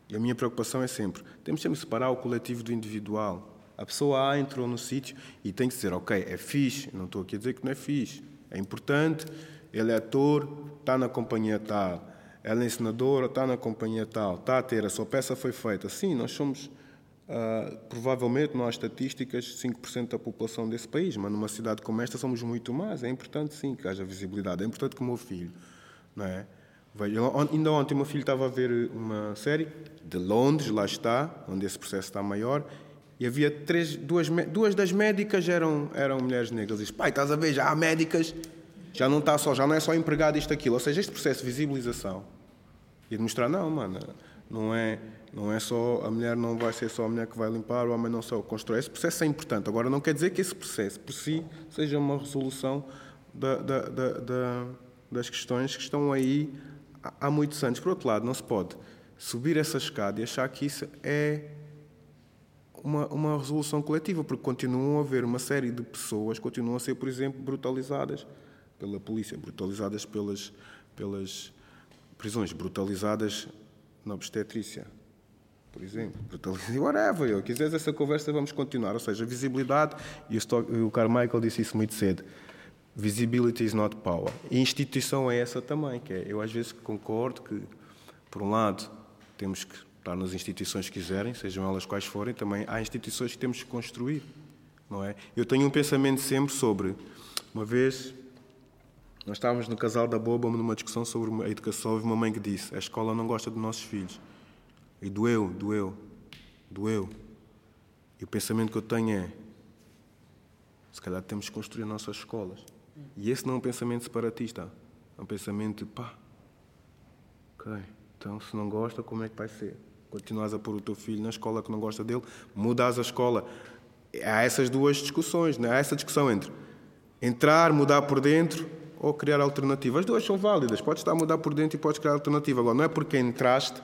E a minha preocupação é sempre, temos sempre separar o coletivo do individual. A pessoa A entrou no sítio e tem que dizer, ok, é fixe, não estou aqui a dizer que não é fixe, é importante, ele é ator, está na companhia tal, ela é ensinadora, está na companhia tal, está a ter, a sua peça foi feita. Sim, nós somos Uh, provavelmente não há estatísticas 5% da população desse país, mas numa cidade como esta somos muito mais. É importante sim que haja visibilidade. É importante que o meu filho, não é? Veja, ainda ontem o meu filho estava a ver uma série de Londres, lá está, onde esse processo está maior, e havia três, duas, duas das médicas eram, eram mulheres negras. Diz, pai, estás a ver, já há médicas, já não está só, já não é só empregado isto aquilo. Ou seja, este processo de visibilização e de mostrar, não, mano, não é não é só a mulher não vai ser só a mulher que vai limpar, o homem não só constrói. Esse processo é importante. Agora não quer dizer que esse processo por si seja uma resolução da, da, da, das questões que estão aí há muitos anos. Por outro lado, não se pode subir essa escada e achar que isso é uma, uma resolução coletiva, porque continuam a haver uma série de pessoas, continuam a ser, por exemplo, brutalizadas pela polícia, brutalizadas pelas, pelas prisões, brutalizadas na obstetrícia, por exemplo. Brutalização, whatever, eu quiseres essa conversa, vamos continuar. Ou seja, visibilidade, e o Carmichael disse isso muito cedo, visibility is not power. E instituição é essa também, que é, eu às vezes concordo que, por um lado, temos que estar nas instituições que quiserem, sejam elas quais forem, também há instituições que temos que construir, não é? Eu tenho um pensamento sempre sobre, uma vez, nós estávamos no casal da Boba numa discussão sobre a educação, houve uma mãe que disse, a escola não gosta dos nossos filhos. E doeu, doeu, doeu. E o pensamento que eu tenho é: se calhar temos que construir nossas escolas. E esse não é um pensamento separatista. É um pensamento de pá. Ok, então se não gosta, como é que vai ser? Continuas a pôr o teu filho na escola que não gosta dele, mudas a escola. Há essas duas discussões, né? há essa discussão entre entrar, mudar por dentro ou criar alternativas. As duas são válidas. Podes estar a mudar por dentro e podes criar alternativa. Agora, não é porque entraste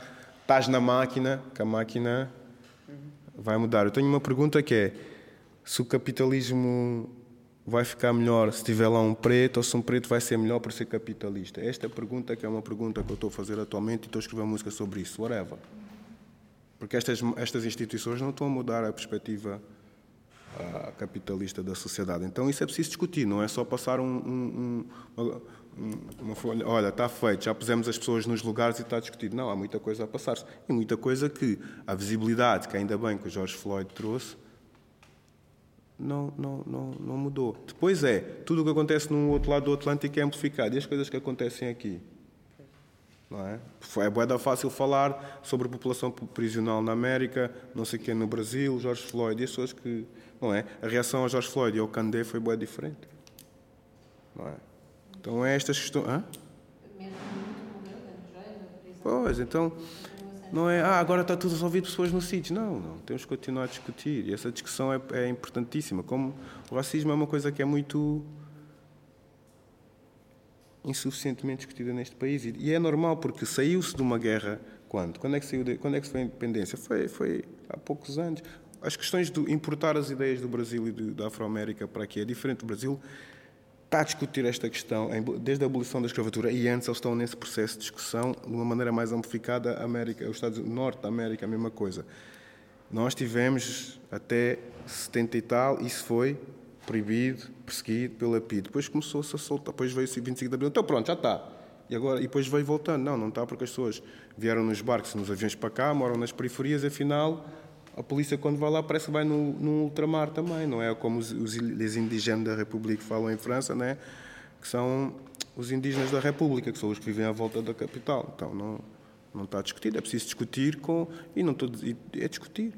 estás na máquina, que a máquina vai mudar. Eu tenho uma pergunta que é: se o capitalismo vai ficar melhor se tiver lá um preto ou se um preto vai ser melhor por ser capitalista? Esta pergunta que é uma pergunta que eu estou a fazer atualmente e estou a escrever uma música sobre isso, whatever. Porque estas, estas instituições não estão a mudar a perspectiva a capitalista da sociedade. Então isso é preciso discutir, não é só passar um, um, um, olha, está feito, já pusemos as pessoas nos lugares e está discutido. Não, há muita coisa a passar-se. E muita coisa que a visibilidade, que ainda bem que o George Floyd trouxe, não, não, não, não mudou. Depois é, tudo o que acontece no outro lado do Atlântico é amplificado. E as coisas que acontecem aqui? Não é? É boeda fácil falar sobre a população prisional na América, não sei quem no Brasil, George Floyd, e as pessoas que... Não é? A reação a George Floyd e ao Candé foi boa diferente. Não é? Então é estas questões. Hã? Pois, então não é, ah, agora está tudo resolvido pessoas no sítio. Não, não, temos que continuar a discutir. E essa discussão é, é importantíssima. Como o racismo é uma coisa que é muito insuficientemente discutida neste país. E é normal, porque saiu-se de uma guerra quando? Quando é que, saiu de, quando é que foi a independência? Foi, foi há poucos anos. As questões de importar as ideias do Brasil e do, da Afro-América para aqui é diferente. O Brasil está a discutir esta questão desde a abolição da escravatura e antes eles estão nesse processo de discussão de uma maneira mais amplificada. América, os Estados Norte da América, a mesma coisa. Nós tivemos até 70 e tal, isso foi proibido, perseguido pela PID. Depois começou-se a soltar, depois veio o 25 de abril. Então pronto, já está. E, agora, e depois veio voltando. Não, não está porque as pessoas vieram nos barcos, nos aviões para cá, moram nas periferias, afinal a polícia quando vai lá parece que vai no, no ultramar também, não é como os, os, indígenas da República falam em França, né? que são os indígenas da República, que são os que vivem à volta da capital. Então não, não está discutido, é preciso discutir com. E não estou, é discutir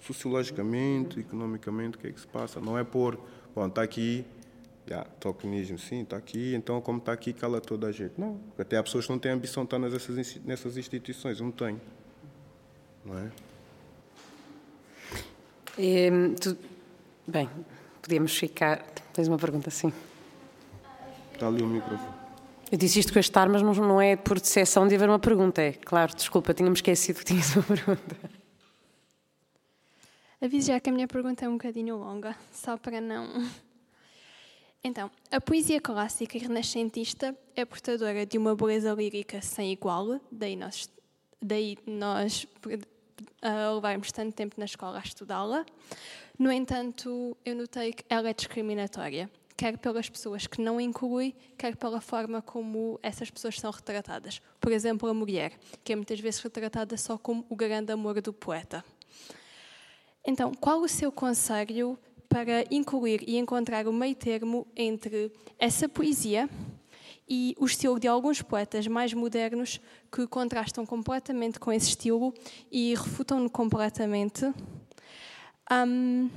sociologicamente, economicamente, o que é que se passa. Não é pôr, bom, está aqui, já, tokenismo, sim, está aqui, então como está aqui, cala toda a gente. Não, até há pessoas que não têm ambição de estar nessas, nessas instituições, eu não tenho. Não é? E, ehm, tu, bem, podíamos ficar. Tens uma pergunta, sim. Está ali o microfone. Eu disse isto com este ar, mas não, não é por decepção de haver uma pergunta, é claro, desculpa, tínhamos esquecido que tinhas uma pergunta. Aviso já que a minha pergunta é um bocadinho longa, só para não. Então, a poesia clássica e renascentista é portadora de uma beleza lírica sem igual, daí nós, daí nós a levarmos tanto tempo na escola a estudá-la. No entanto, eu notei que ela é discriminatória, quer pelas pessoas que não inclui, quer pela forma como essas pessoas são retratadas. Por exemplo, a mulher, que é muitas vezes retratada só como o grande amor do poeta. Então, qual o seu conselho para incluir e encontrar o meio termo entre essa poesia e o estilo de alguns poetas mais modernos que contrastam completamente com esse estilo e refutam-no completamente. Um,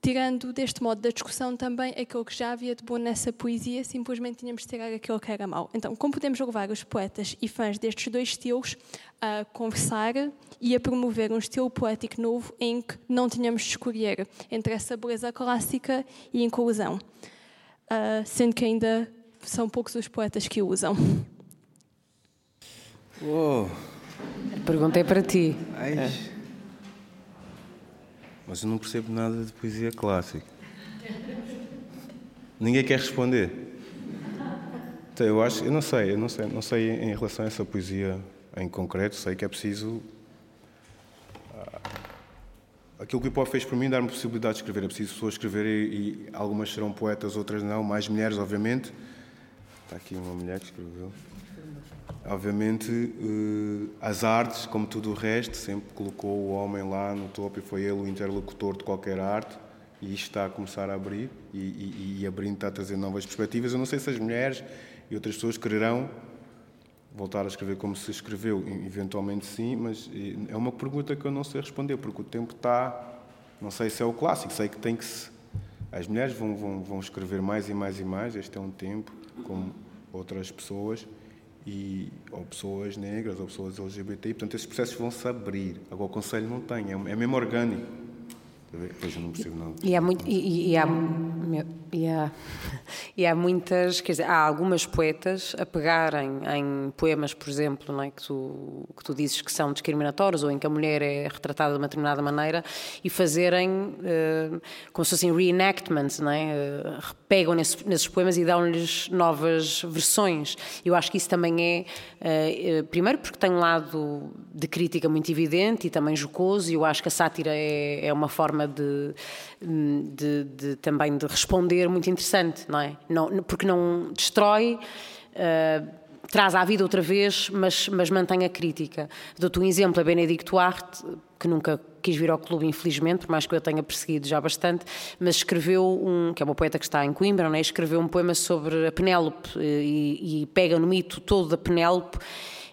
tirando deste modo da discussão também aquilo que já havia de bom nessa poesia, simplesmente tínhamos de tirar aquilo que era mau. Então, como podemos levar os poetas e fãs destes dois estilos a conversar e a promover um estilo poético novo em que não tínhamos de escolher entre essa beleza clássica e inclusão? Uh, sendo que ainda são poucos os poetas que o usam. Uou. A pergunta é para ti. É. Mas eu não percebo nada de poesia clássica. Ninguém quer responder. Então, eu acho, eu não sei, eu não sei, não sei em relação a essa poesia em concreto, sei que é preciso aquilo que o hip fez por mim dar-me possibilidade de escrever. É preciso pessoas escreverem e, e, algumas serão poetas, outras não, mais mulheres, obviamente. Está aqui uma mulher que escreveu. Obviamente, uh, as artes, como tudo o resto, sempre colocou o homem lá no topo e foi ele o interlocutor de qualquer arte. E isto está a começar a abrir e, e, e abrindo está a trazer novas perspectivas. Eu não sei se as mulheres e outras pessoas quererão voltar a escrever como se escreveu, eventualmente sim, mas é uma pergunta que eu não sei responder, porque o tempo está. Não sei se é o clássico, sei que tem que se. As mulheres vão, vão, vão escrever mais e mais e mais, este é um tempo, como outras pessoas, e, ou pessoas negras, ou pessoas LGBT, e, portanto esses processos vão se abrir. Agora o Conselho não tem, é, é mesmo orgânico. Pois eu não percebo nada. E há, muito, e, e, há, e, há, e há muitas, quer dizer, há algumas poetas a pegarem em poemas, por exemplo, não é, que, tu, que tu dizes que são discriminatórios ou em que a mulher é retratada de uma determinada maneira e fazerem uh, como se fossem reenactments, não é? Uh, pegam nesse, nesses poemas e dão-lhes novas versões. Eu acho que isso também é, uh, primeiro porque tem um lado de crítica muito evidente e também jocoso, e eu acho que a sátira é, é uma forma de, de, de, também de responder muito interessante, não é? Não, porque não destrói. Uh, traz à vida outra vez, mas, mas mantém a crítica. Dou-te um exemplo, a Benedicto Arte, que nunca quis vir ao clube, infelizmente, por mais que eu tenha perseguido já bastante, mas escreveu um, que é uma poeta que está em Coimbra, não é? escreveu um poema sobre a Penélope eh, e, e pega no mito todo da Penélope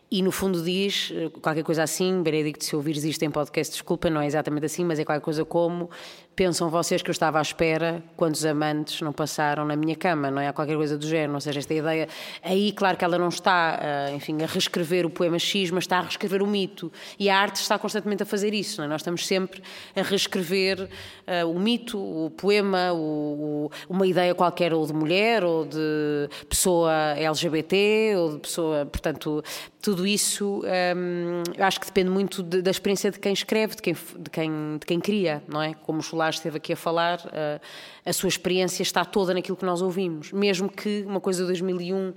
e no fundo diz eh, qualquer coisa assim, Benedicto, se ouvires isto em podcast, desculpa, não é exatamente assim, mas é qualquer coisa como pensam vocês que eu estava à espera quantos amantes não passaram na minha cama, não é? Há qualquer coisa do género, ou seja, esta ideia. Aí, claro que ela não está, uh, enfim, a reescrever o poema X, mas está a reescrever o mito. E a arte está constantemente a fazer isso, não é? Nós estamos sempre a reescrever uh, o mito, o poema, o, o, uma ideia qualquer, ou de mulher, ou de pessoa LGBT, ou de pessoa. Portanto, tudo isso um, eu acho que depende muito de, da experiência de quem escreve, de quem, de quem, de quem cria, não é? Como o Solar esteve aqui a falar, uh, a sua experiência está toda naquilo que nós ouvimos, mesmo que uma coisa de 2001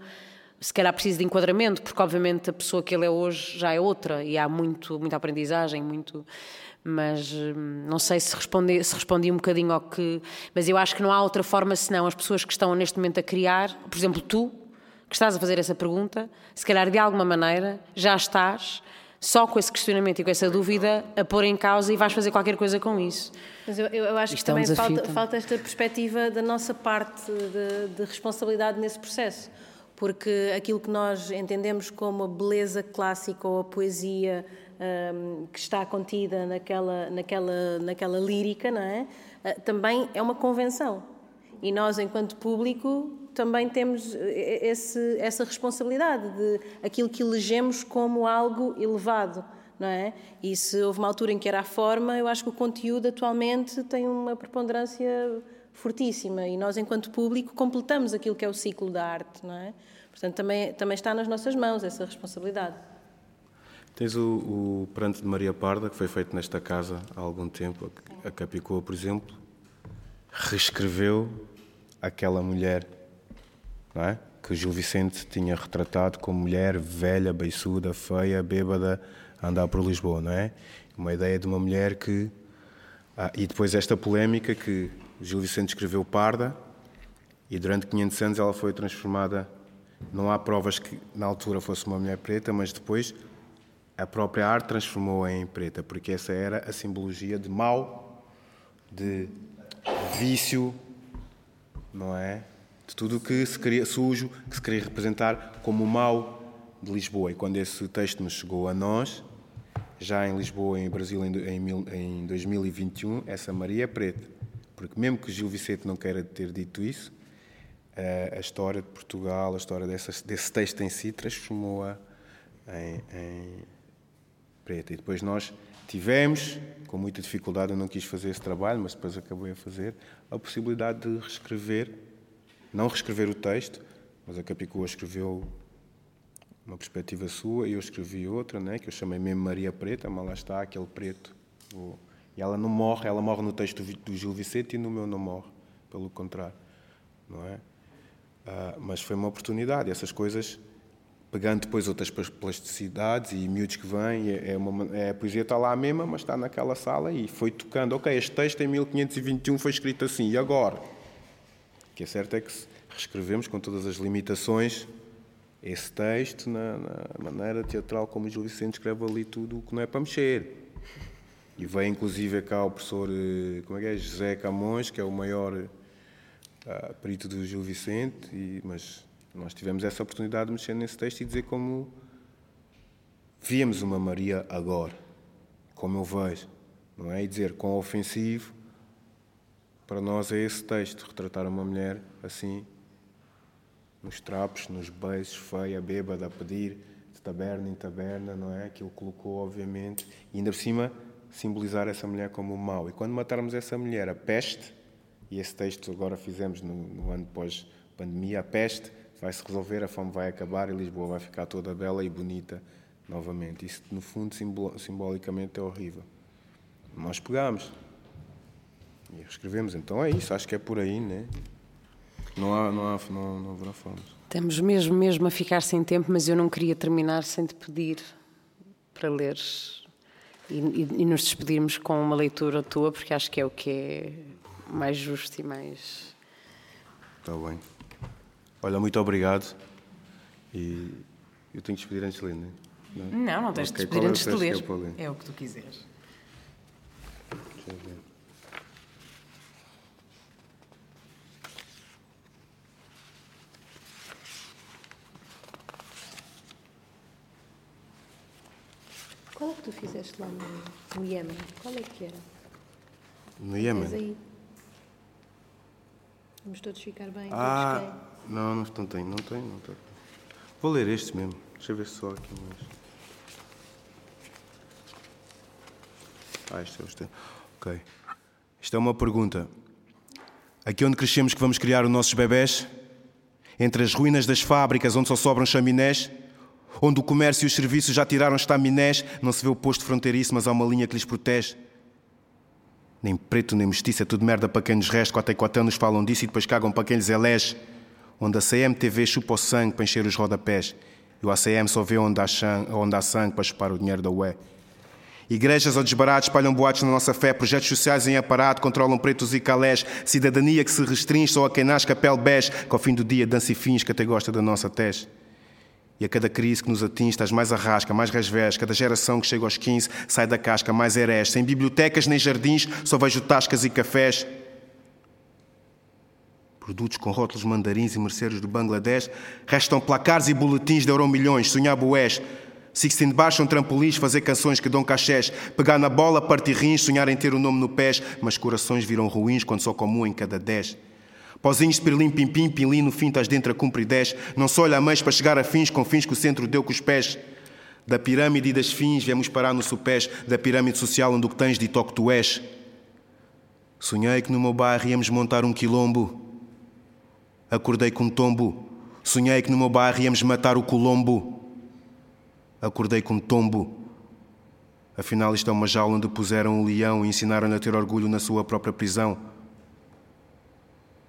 se calhar precise de enquadramento, porque obviamente a pessoa que ele é hoje já é outra e há muito, muita aprendizagem, muito. Mas hum, não sei se respondi, se respondi um bocadinho ao que. Mas eu acho que não há outra forma senão as pessoas que estão neste momento a criar, por exemplo, tu, que estás a fazer essa pergunta, se calhar de alguma maneira já estás só com esse questionamento e com essa dúvida a pôr em causa e vais fazer qualquer coisa com isso. Mas eu, eu acho Isto que é também um falta, falta, esta perspectiva da nossa parte de, de, responsabilidade nesse processo, porque aquilo que nós entendemos como a beleza clássica ou a poesia um, que está contida naquela, naquela, naquela lírica, não é? Uh, também é uma convenção. E nós, enquanto público, também temos eh, esse, essa responsabilidade de aquilo que elegemos como algo elevado. Não é? E se houve uma altura em que era a forma, eu acho que o conteúdo atualmente tem uma preponderância fortíssima e nós, enquanto público, completamos aquilo que é o ciclo da arte. Não é? Portanto, também, também está nas nossas mãos essa responsabilidade. Tens o, o Pranto de Maria Parda, que foi feito nesta casa há algum tempo. A Capicua, por exemplo, reescreveu aquela mulher é? que Gil Vicente tinha retratado como mulher velha, beiçuda, feia, bêbada, a andar por Lisboa, não é? Uma ideia de uma mulher que. Ah, e depois esta polémica que Gil Vicente escreveu parda e durante 500 anos ela foi transformada. Não há provas que na altura fosse uma mulher preta, mas depois a própria arte transformou-a em preta, porque essa era a simbologia de mal, de vício, não é? De tudo o que se queria sujo, que se queria representar como o mal de Lisboa. E quando esse texto nos chegou a nós, já em Lisboa, em Brasil, em, em 2021, essa Maria é preta. Porque mesmo que Gil Vicente não queira ter dito isso, a, história de Portugal, a história desse texto em si, transformou-a em, em preta. E depois nós tivemos, com muita dificuldade, eu não quis fazer esse trabalho, mas depois acabei a fazer, a possibilidade de reescrever não reescrever o texto, mas a Capicua escreveu uma perspectiva sua e eu escrevi outra, né, que eu chamei mesmo Maria Preta, mas lá está aquele preto. E ela não morre, ela morre no texto do Gil Vicente e no meu não morre, pelo contrário, não é? Ah, mas foi uma oportunidade, essas coisas, pegando depois outras plasticidades e miúdos que vêm, é, é, uma, é, a poesia está lá mesma, mas está naquela sala e foi tocando, ok, este texto em 1521 foi escrito assim, e agora? Que é certo é que reescrevemos com todas as limitações esse texto na, na maneira teatral como o Gil Vicente escreve ali tudo o que não é para mexer. E veio inclusive cá o professor eh, como é que é? José Camões, que é o maior uh, perito do Gil Vicente, e, mas nós tivemos essa oportunidade de mexer nesse texto e dizer como víamos uma Maria agora, como eu vejo, não é? E dizer quão ofensivo para nós é esse texto, retratar uma mulher assim, nos trapos, nos beijos, feia, bêbada, a pedir de taberna em taberna, não é? Que ele colocou, obviamente, e ainda por cima simbolizar essa mulher como o mau. E quando matarmos essa mulher, a peste, e esse texto agora fizemos no, no ano pós-pandemia, a peste vai se resolver, a fome vai acabar e Lisboa vai ficar toda bela e bonita novamente. Isso, no fundo, simbolicamente é horrível. Nós pegamos, e escrevemos, então é isso, acho que é por aí, né? Não, há, não, há, não, não haverá formas. Estamos mesmo, mesmo a ficar sem tempo, mas eu não queria terminar sem te pedir para leres e, e, e, nos despedirmos com uma leitura tua, porque acho que é o que é mais justo e mais. Está bem. Olha, muito obrigado. E eu tenho que despedir antes de ler, não é? Não, não, não tens okay. de despedir é antes de ler. É, é o que tu quiseres. Qual é que tu fizeste lá no, no Iémen? Qual é que era? No Iémen. Vamos todos ficar bem. Ah, não, não, não tem, não tem, não tem. Vou ler este mesmo. Deixa eu ver só aqui mais. Ah, isto é é. Ok. Isto é uma pergunta. Aqui onde crescemos que vamos criar os nossos bebés? Entre as ruínas das fábricas onde só sobram chaminés? Onde o comércio e os serviços já tiraram estaminés? Não se vê o posto fronteiriço, mas há uma linha que lhes protege. Nem preto, nem mestiça, é tudo merda para quem nos resta. Cota e cotão nos falam disso e depois cagam para quem lhes elege. Onde a CMTV chupa o sangue para encher os rodapés. E o ACM só vê onde há, sangue, onde há sangue para chupar o dinheiro da UE. Igrejas ao desbarato espalham boatos na nossa fé, projetos sociais em aparato controlam pretos e calés, cidadania que se restringe só a quem nasce capel bege, que ao fim do dia dança e fins que até gosta da nossa tese. E a cada crise que nos atinge, estás mais arrasca, mais resvés, cada geração que chega aos 15 sai da casca mais herés. Sem bibliotecas nem jardins, só vejo tascas e cafés. Produtos com rótulos mandarins e merceiros do Bangladesh, restam placares e boletins de euro-milhões, sonhar boés. Sixteen baixam trampolins, fazer canções que dão cachés, pegar na bola, partir rins, sonhar em ter o um nome no pés, mas corações viram ruins quando só como um em cada dez. Pozinhos de pirlim, pim, pim, pilim, no fim estás dentro a cumprir dez. Não se olha a para chegar a fins, com fins que o centro deu com os pés. Da pirâmide e das fins viemos parar no supés, da pirâmide social onde o que tens de toque tu és. Sonhei que no meu bairro íamos montar um quilombo. Acordei com um tombo. Sonhei que no meu bairro íamos matar o colombo. Acordei com um tombo. Afinal, isto é uma jaula onde puseram um leão e ensinaram-lhe a ter orgulho na sua própria prisão.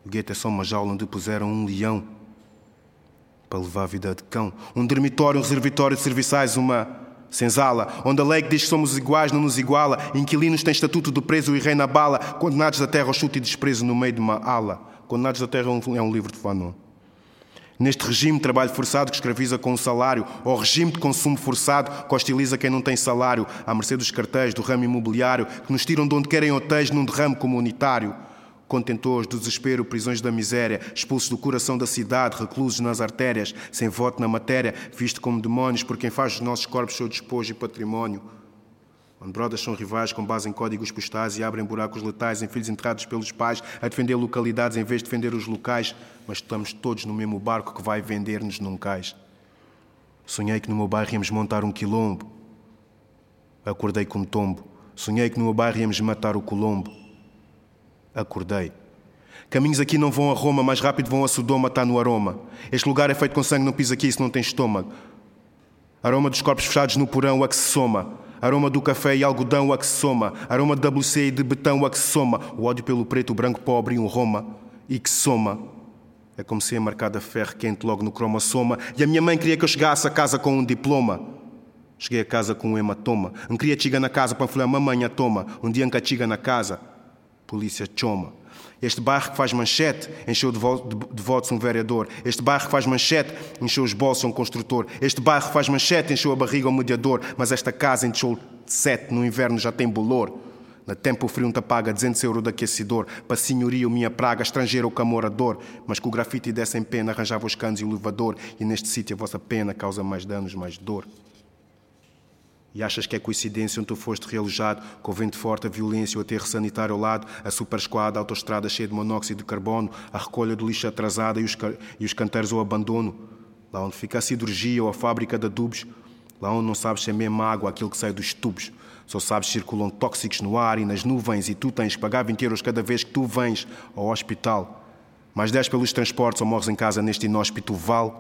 O gueto é só uma jaula onde puseram um leão para levar a vida de cão. Um dormitório, um reservatório de serviçais, uma senzala, onde a lei que diz que somos iguais não nos iguala. Inquilinos têm estatuto de preso e rei na bala, condenados da terra ao chute e desprezo no meio de uma ala. Condenados da terra é um livro de Fanon. Neste regime de trabalho forçado que escraviza com o salário, ou regime de consumo forçado que hostiliza quem não tem salário, à mercê dos cartéis, do ramo imobiliário, que nos tiram de onde querem hotéis num derrame comunitário. Contentores do desespero, prisões da miséria, expulsos do coração da cidade, reclusos nas artérias, sem voto na matéria, visto como demónios por quem faz os nossos corpos seu despojo e património. Onde brothers são rivais com base em códigos postais e abrem buracos letais em filhos enterrados pelos pais a defender localidades em vez de defender os locais, mas estamos todos no mesmo barco que vai vender-nos num cais. Sonhei que no meu bairro íamos montar um quilombo. Acordei com um tombo. Sonhei que no meu bairro íamos matar o colombo. Acordei. Caminhos aqui não vão a Roma, mais rápido vão a Sodoma, está no aroma. Este lugar é feito com sangue, não pisa aqui, isso não tem estômago. Aroma dos corpos fechados no porão, a que se soma. Aroma do café e algodão a que se soma. Aroma de WC e de betão a que se soma. O ódio pelo preto, o branco pobre e um Roma. E que soma. É como se ia marcada ferro quente logo no cromossoma. E a minha mãe queria que eu chegasse a casa com um diploma. Cheguei a casa com um hematoma. Não queria chiga na casa para falar mamãe toma. Um dia chiga na casa. Polícia choma. Este bairro que faz manchete encheu de, votos um vereador. Este bairro que faz manchete encheu os bolsos um construtor. Este bairro que faz manchete encheu a barriga um mediador. Mas esta casa encheu sete, no inverno já tem bolor. Na tempo frio te paga 200 euros de aquecedor. Para senhoria minha praga, estrangeiro ou camorador. Mas com o grafite dessem pena arranjava os canos e o elevador. E neste sítio a vossa pena causa mais danos, mais dor. E achas que é coincidência onde tu foste realojado, com o vento forte, a violência, o aterro sanitário ao lado, a super esquadra, a autoestrada cheia de monóxido de carbono, a recolha do lixo atrasada e os, e os canteiros ao abandono? Lá onde fica a siderurgia ou a fábrica de adubos? Lá onde não sabes se é mesmo água aquilo que sai dos tubos? Só sabes que circulam tóxicos no ar e nas nuvens e tu tens que pagar 20 euros cada vez que tu vens ao hospital. Mais 10 pelos transportes ou morres em casa neste inóspito vale,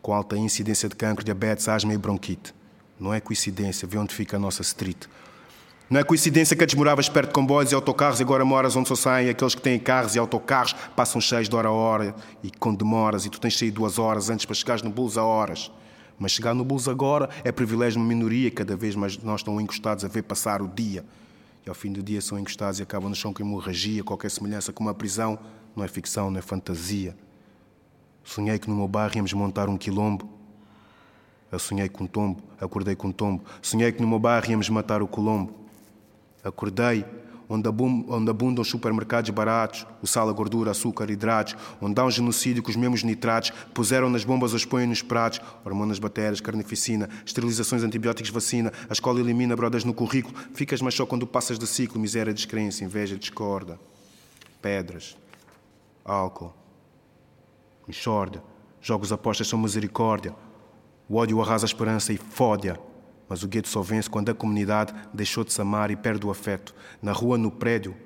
com alta incidência de cancro, diabetes, asma e bronquite. Não é coincidência, vê onde fica a nossa street. Não é coincidência que antes moravas perto de comboios e autocarros e agora moras onde só saem aqueles que têm carros e autocarros, passam cheios de hora a hora e com demoras e tu tens saído duas horas antes para chegares no Bulls a horas. Mas chegar no Bulls agora é privilégio de uma minoria cada vez mais nós estão encostados a ver passar o dia. E ao fim do dia são encostados e acabam no chão com hemorragia, qualquer semelhança com uma prisão. Não é ficção, não é fantasia. Sonhei que no meu bairro íamos montar um quilombo eu sonhei com um tombo, acordei com um tombo. Sonhei que no meu bairro íamos matar o Colombo. Acordei, onde abundam os supermercados baratos, o sal, a gordura, açúcar, hidratos, onde há um genocídio com os mesmos nitratos, puseram nas bombas, os põem nos pratos, hormonas bactérias, carnificina, esterilizações, antibióticos, vacina, a escola elimina brodas no currículo, ficas mais só quando passas de ciclo, miséria, descrença, inveja, discorda, pedras, álcool, enxórdia, jogos apostas são misericórdia, o ódio arrasa a esperança e fode-a. Mas o gueto só vence quando a comunidade deixou de se amar e perde o afeto. Na rua, no prédio,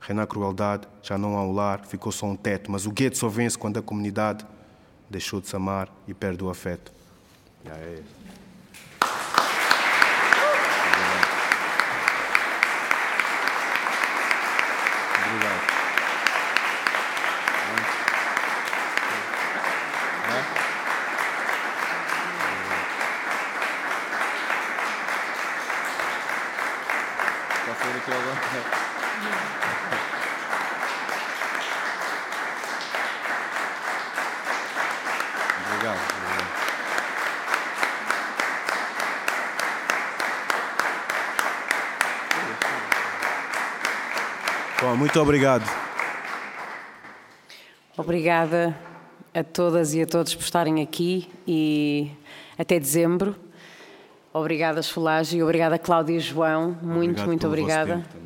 reina a crueldade, já não há um lar, ficou só um teto. Mas o gueto só vence quando a comunidade deixou de se amar e perde o afeto. Obrigado. Obrigada a todas e a todos por estarem aqui e até dezembro. Obrigada, Solage, e obrigada, Cláudia e João. Muito, Obrigado muito obrigada tempo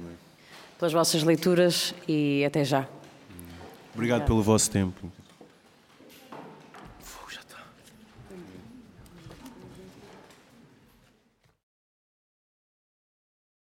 pelas vossas leituras e até já. Obrigado pelo vosso tempo.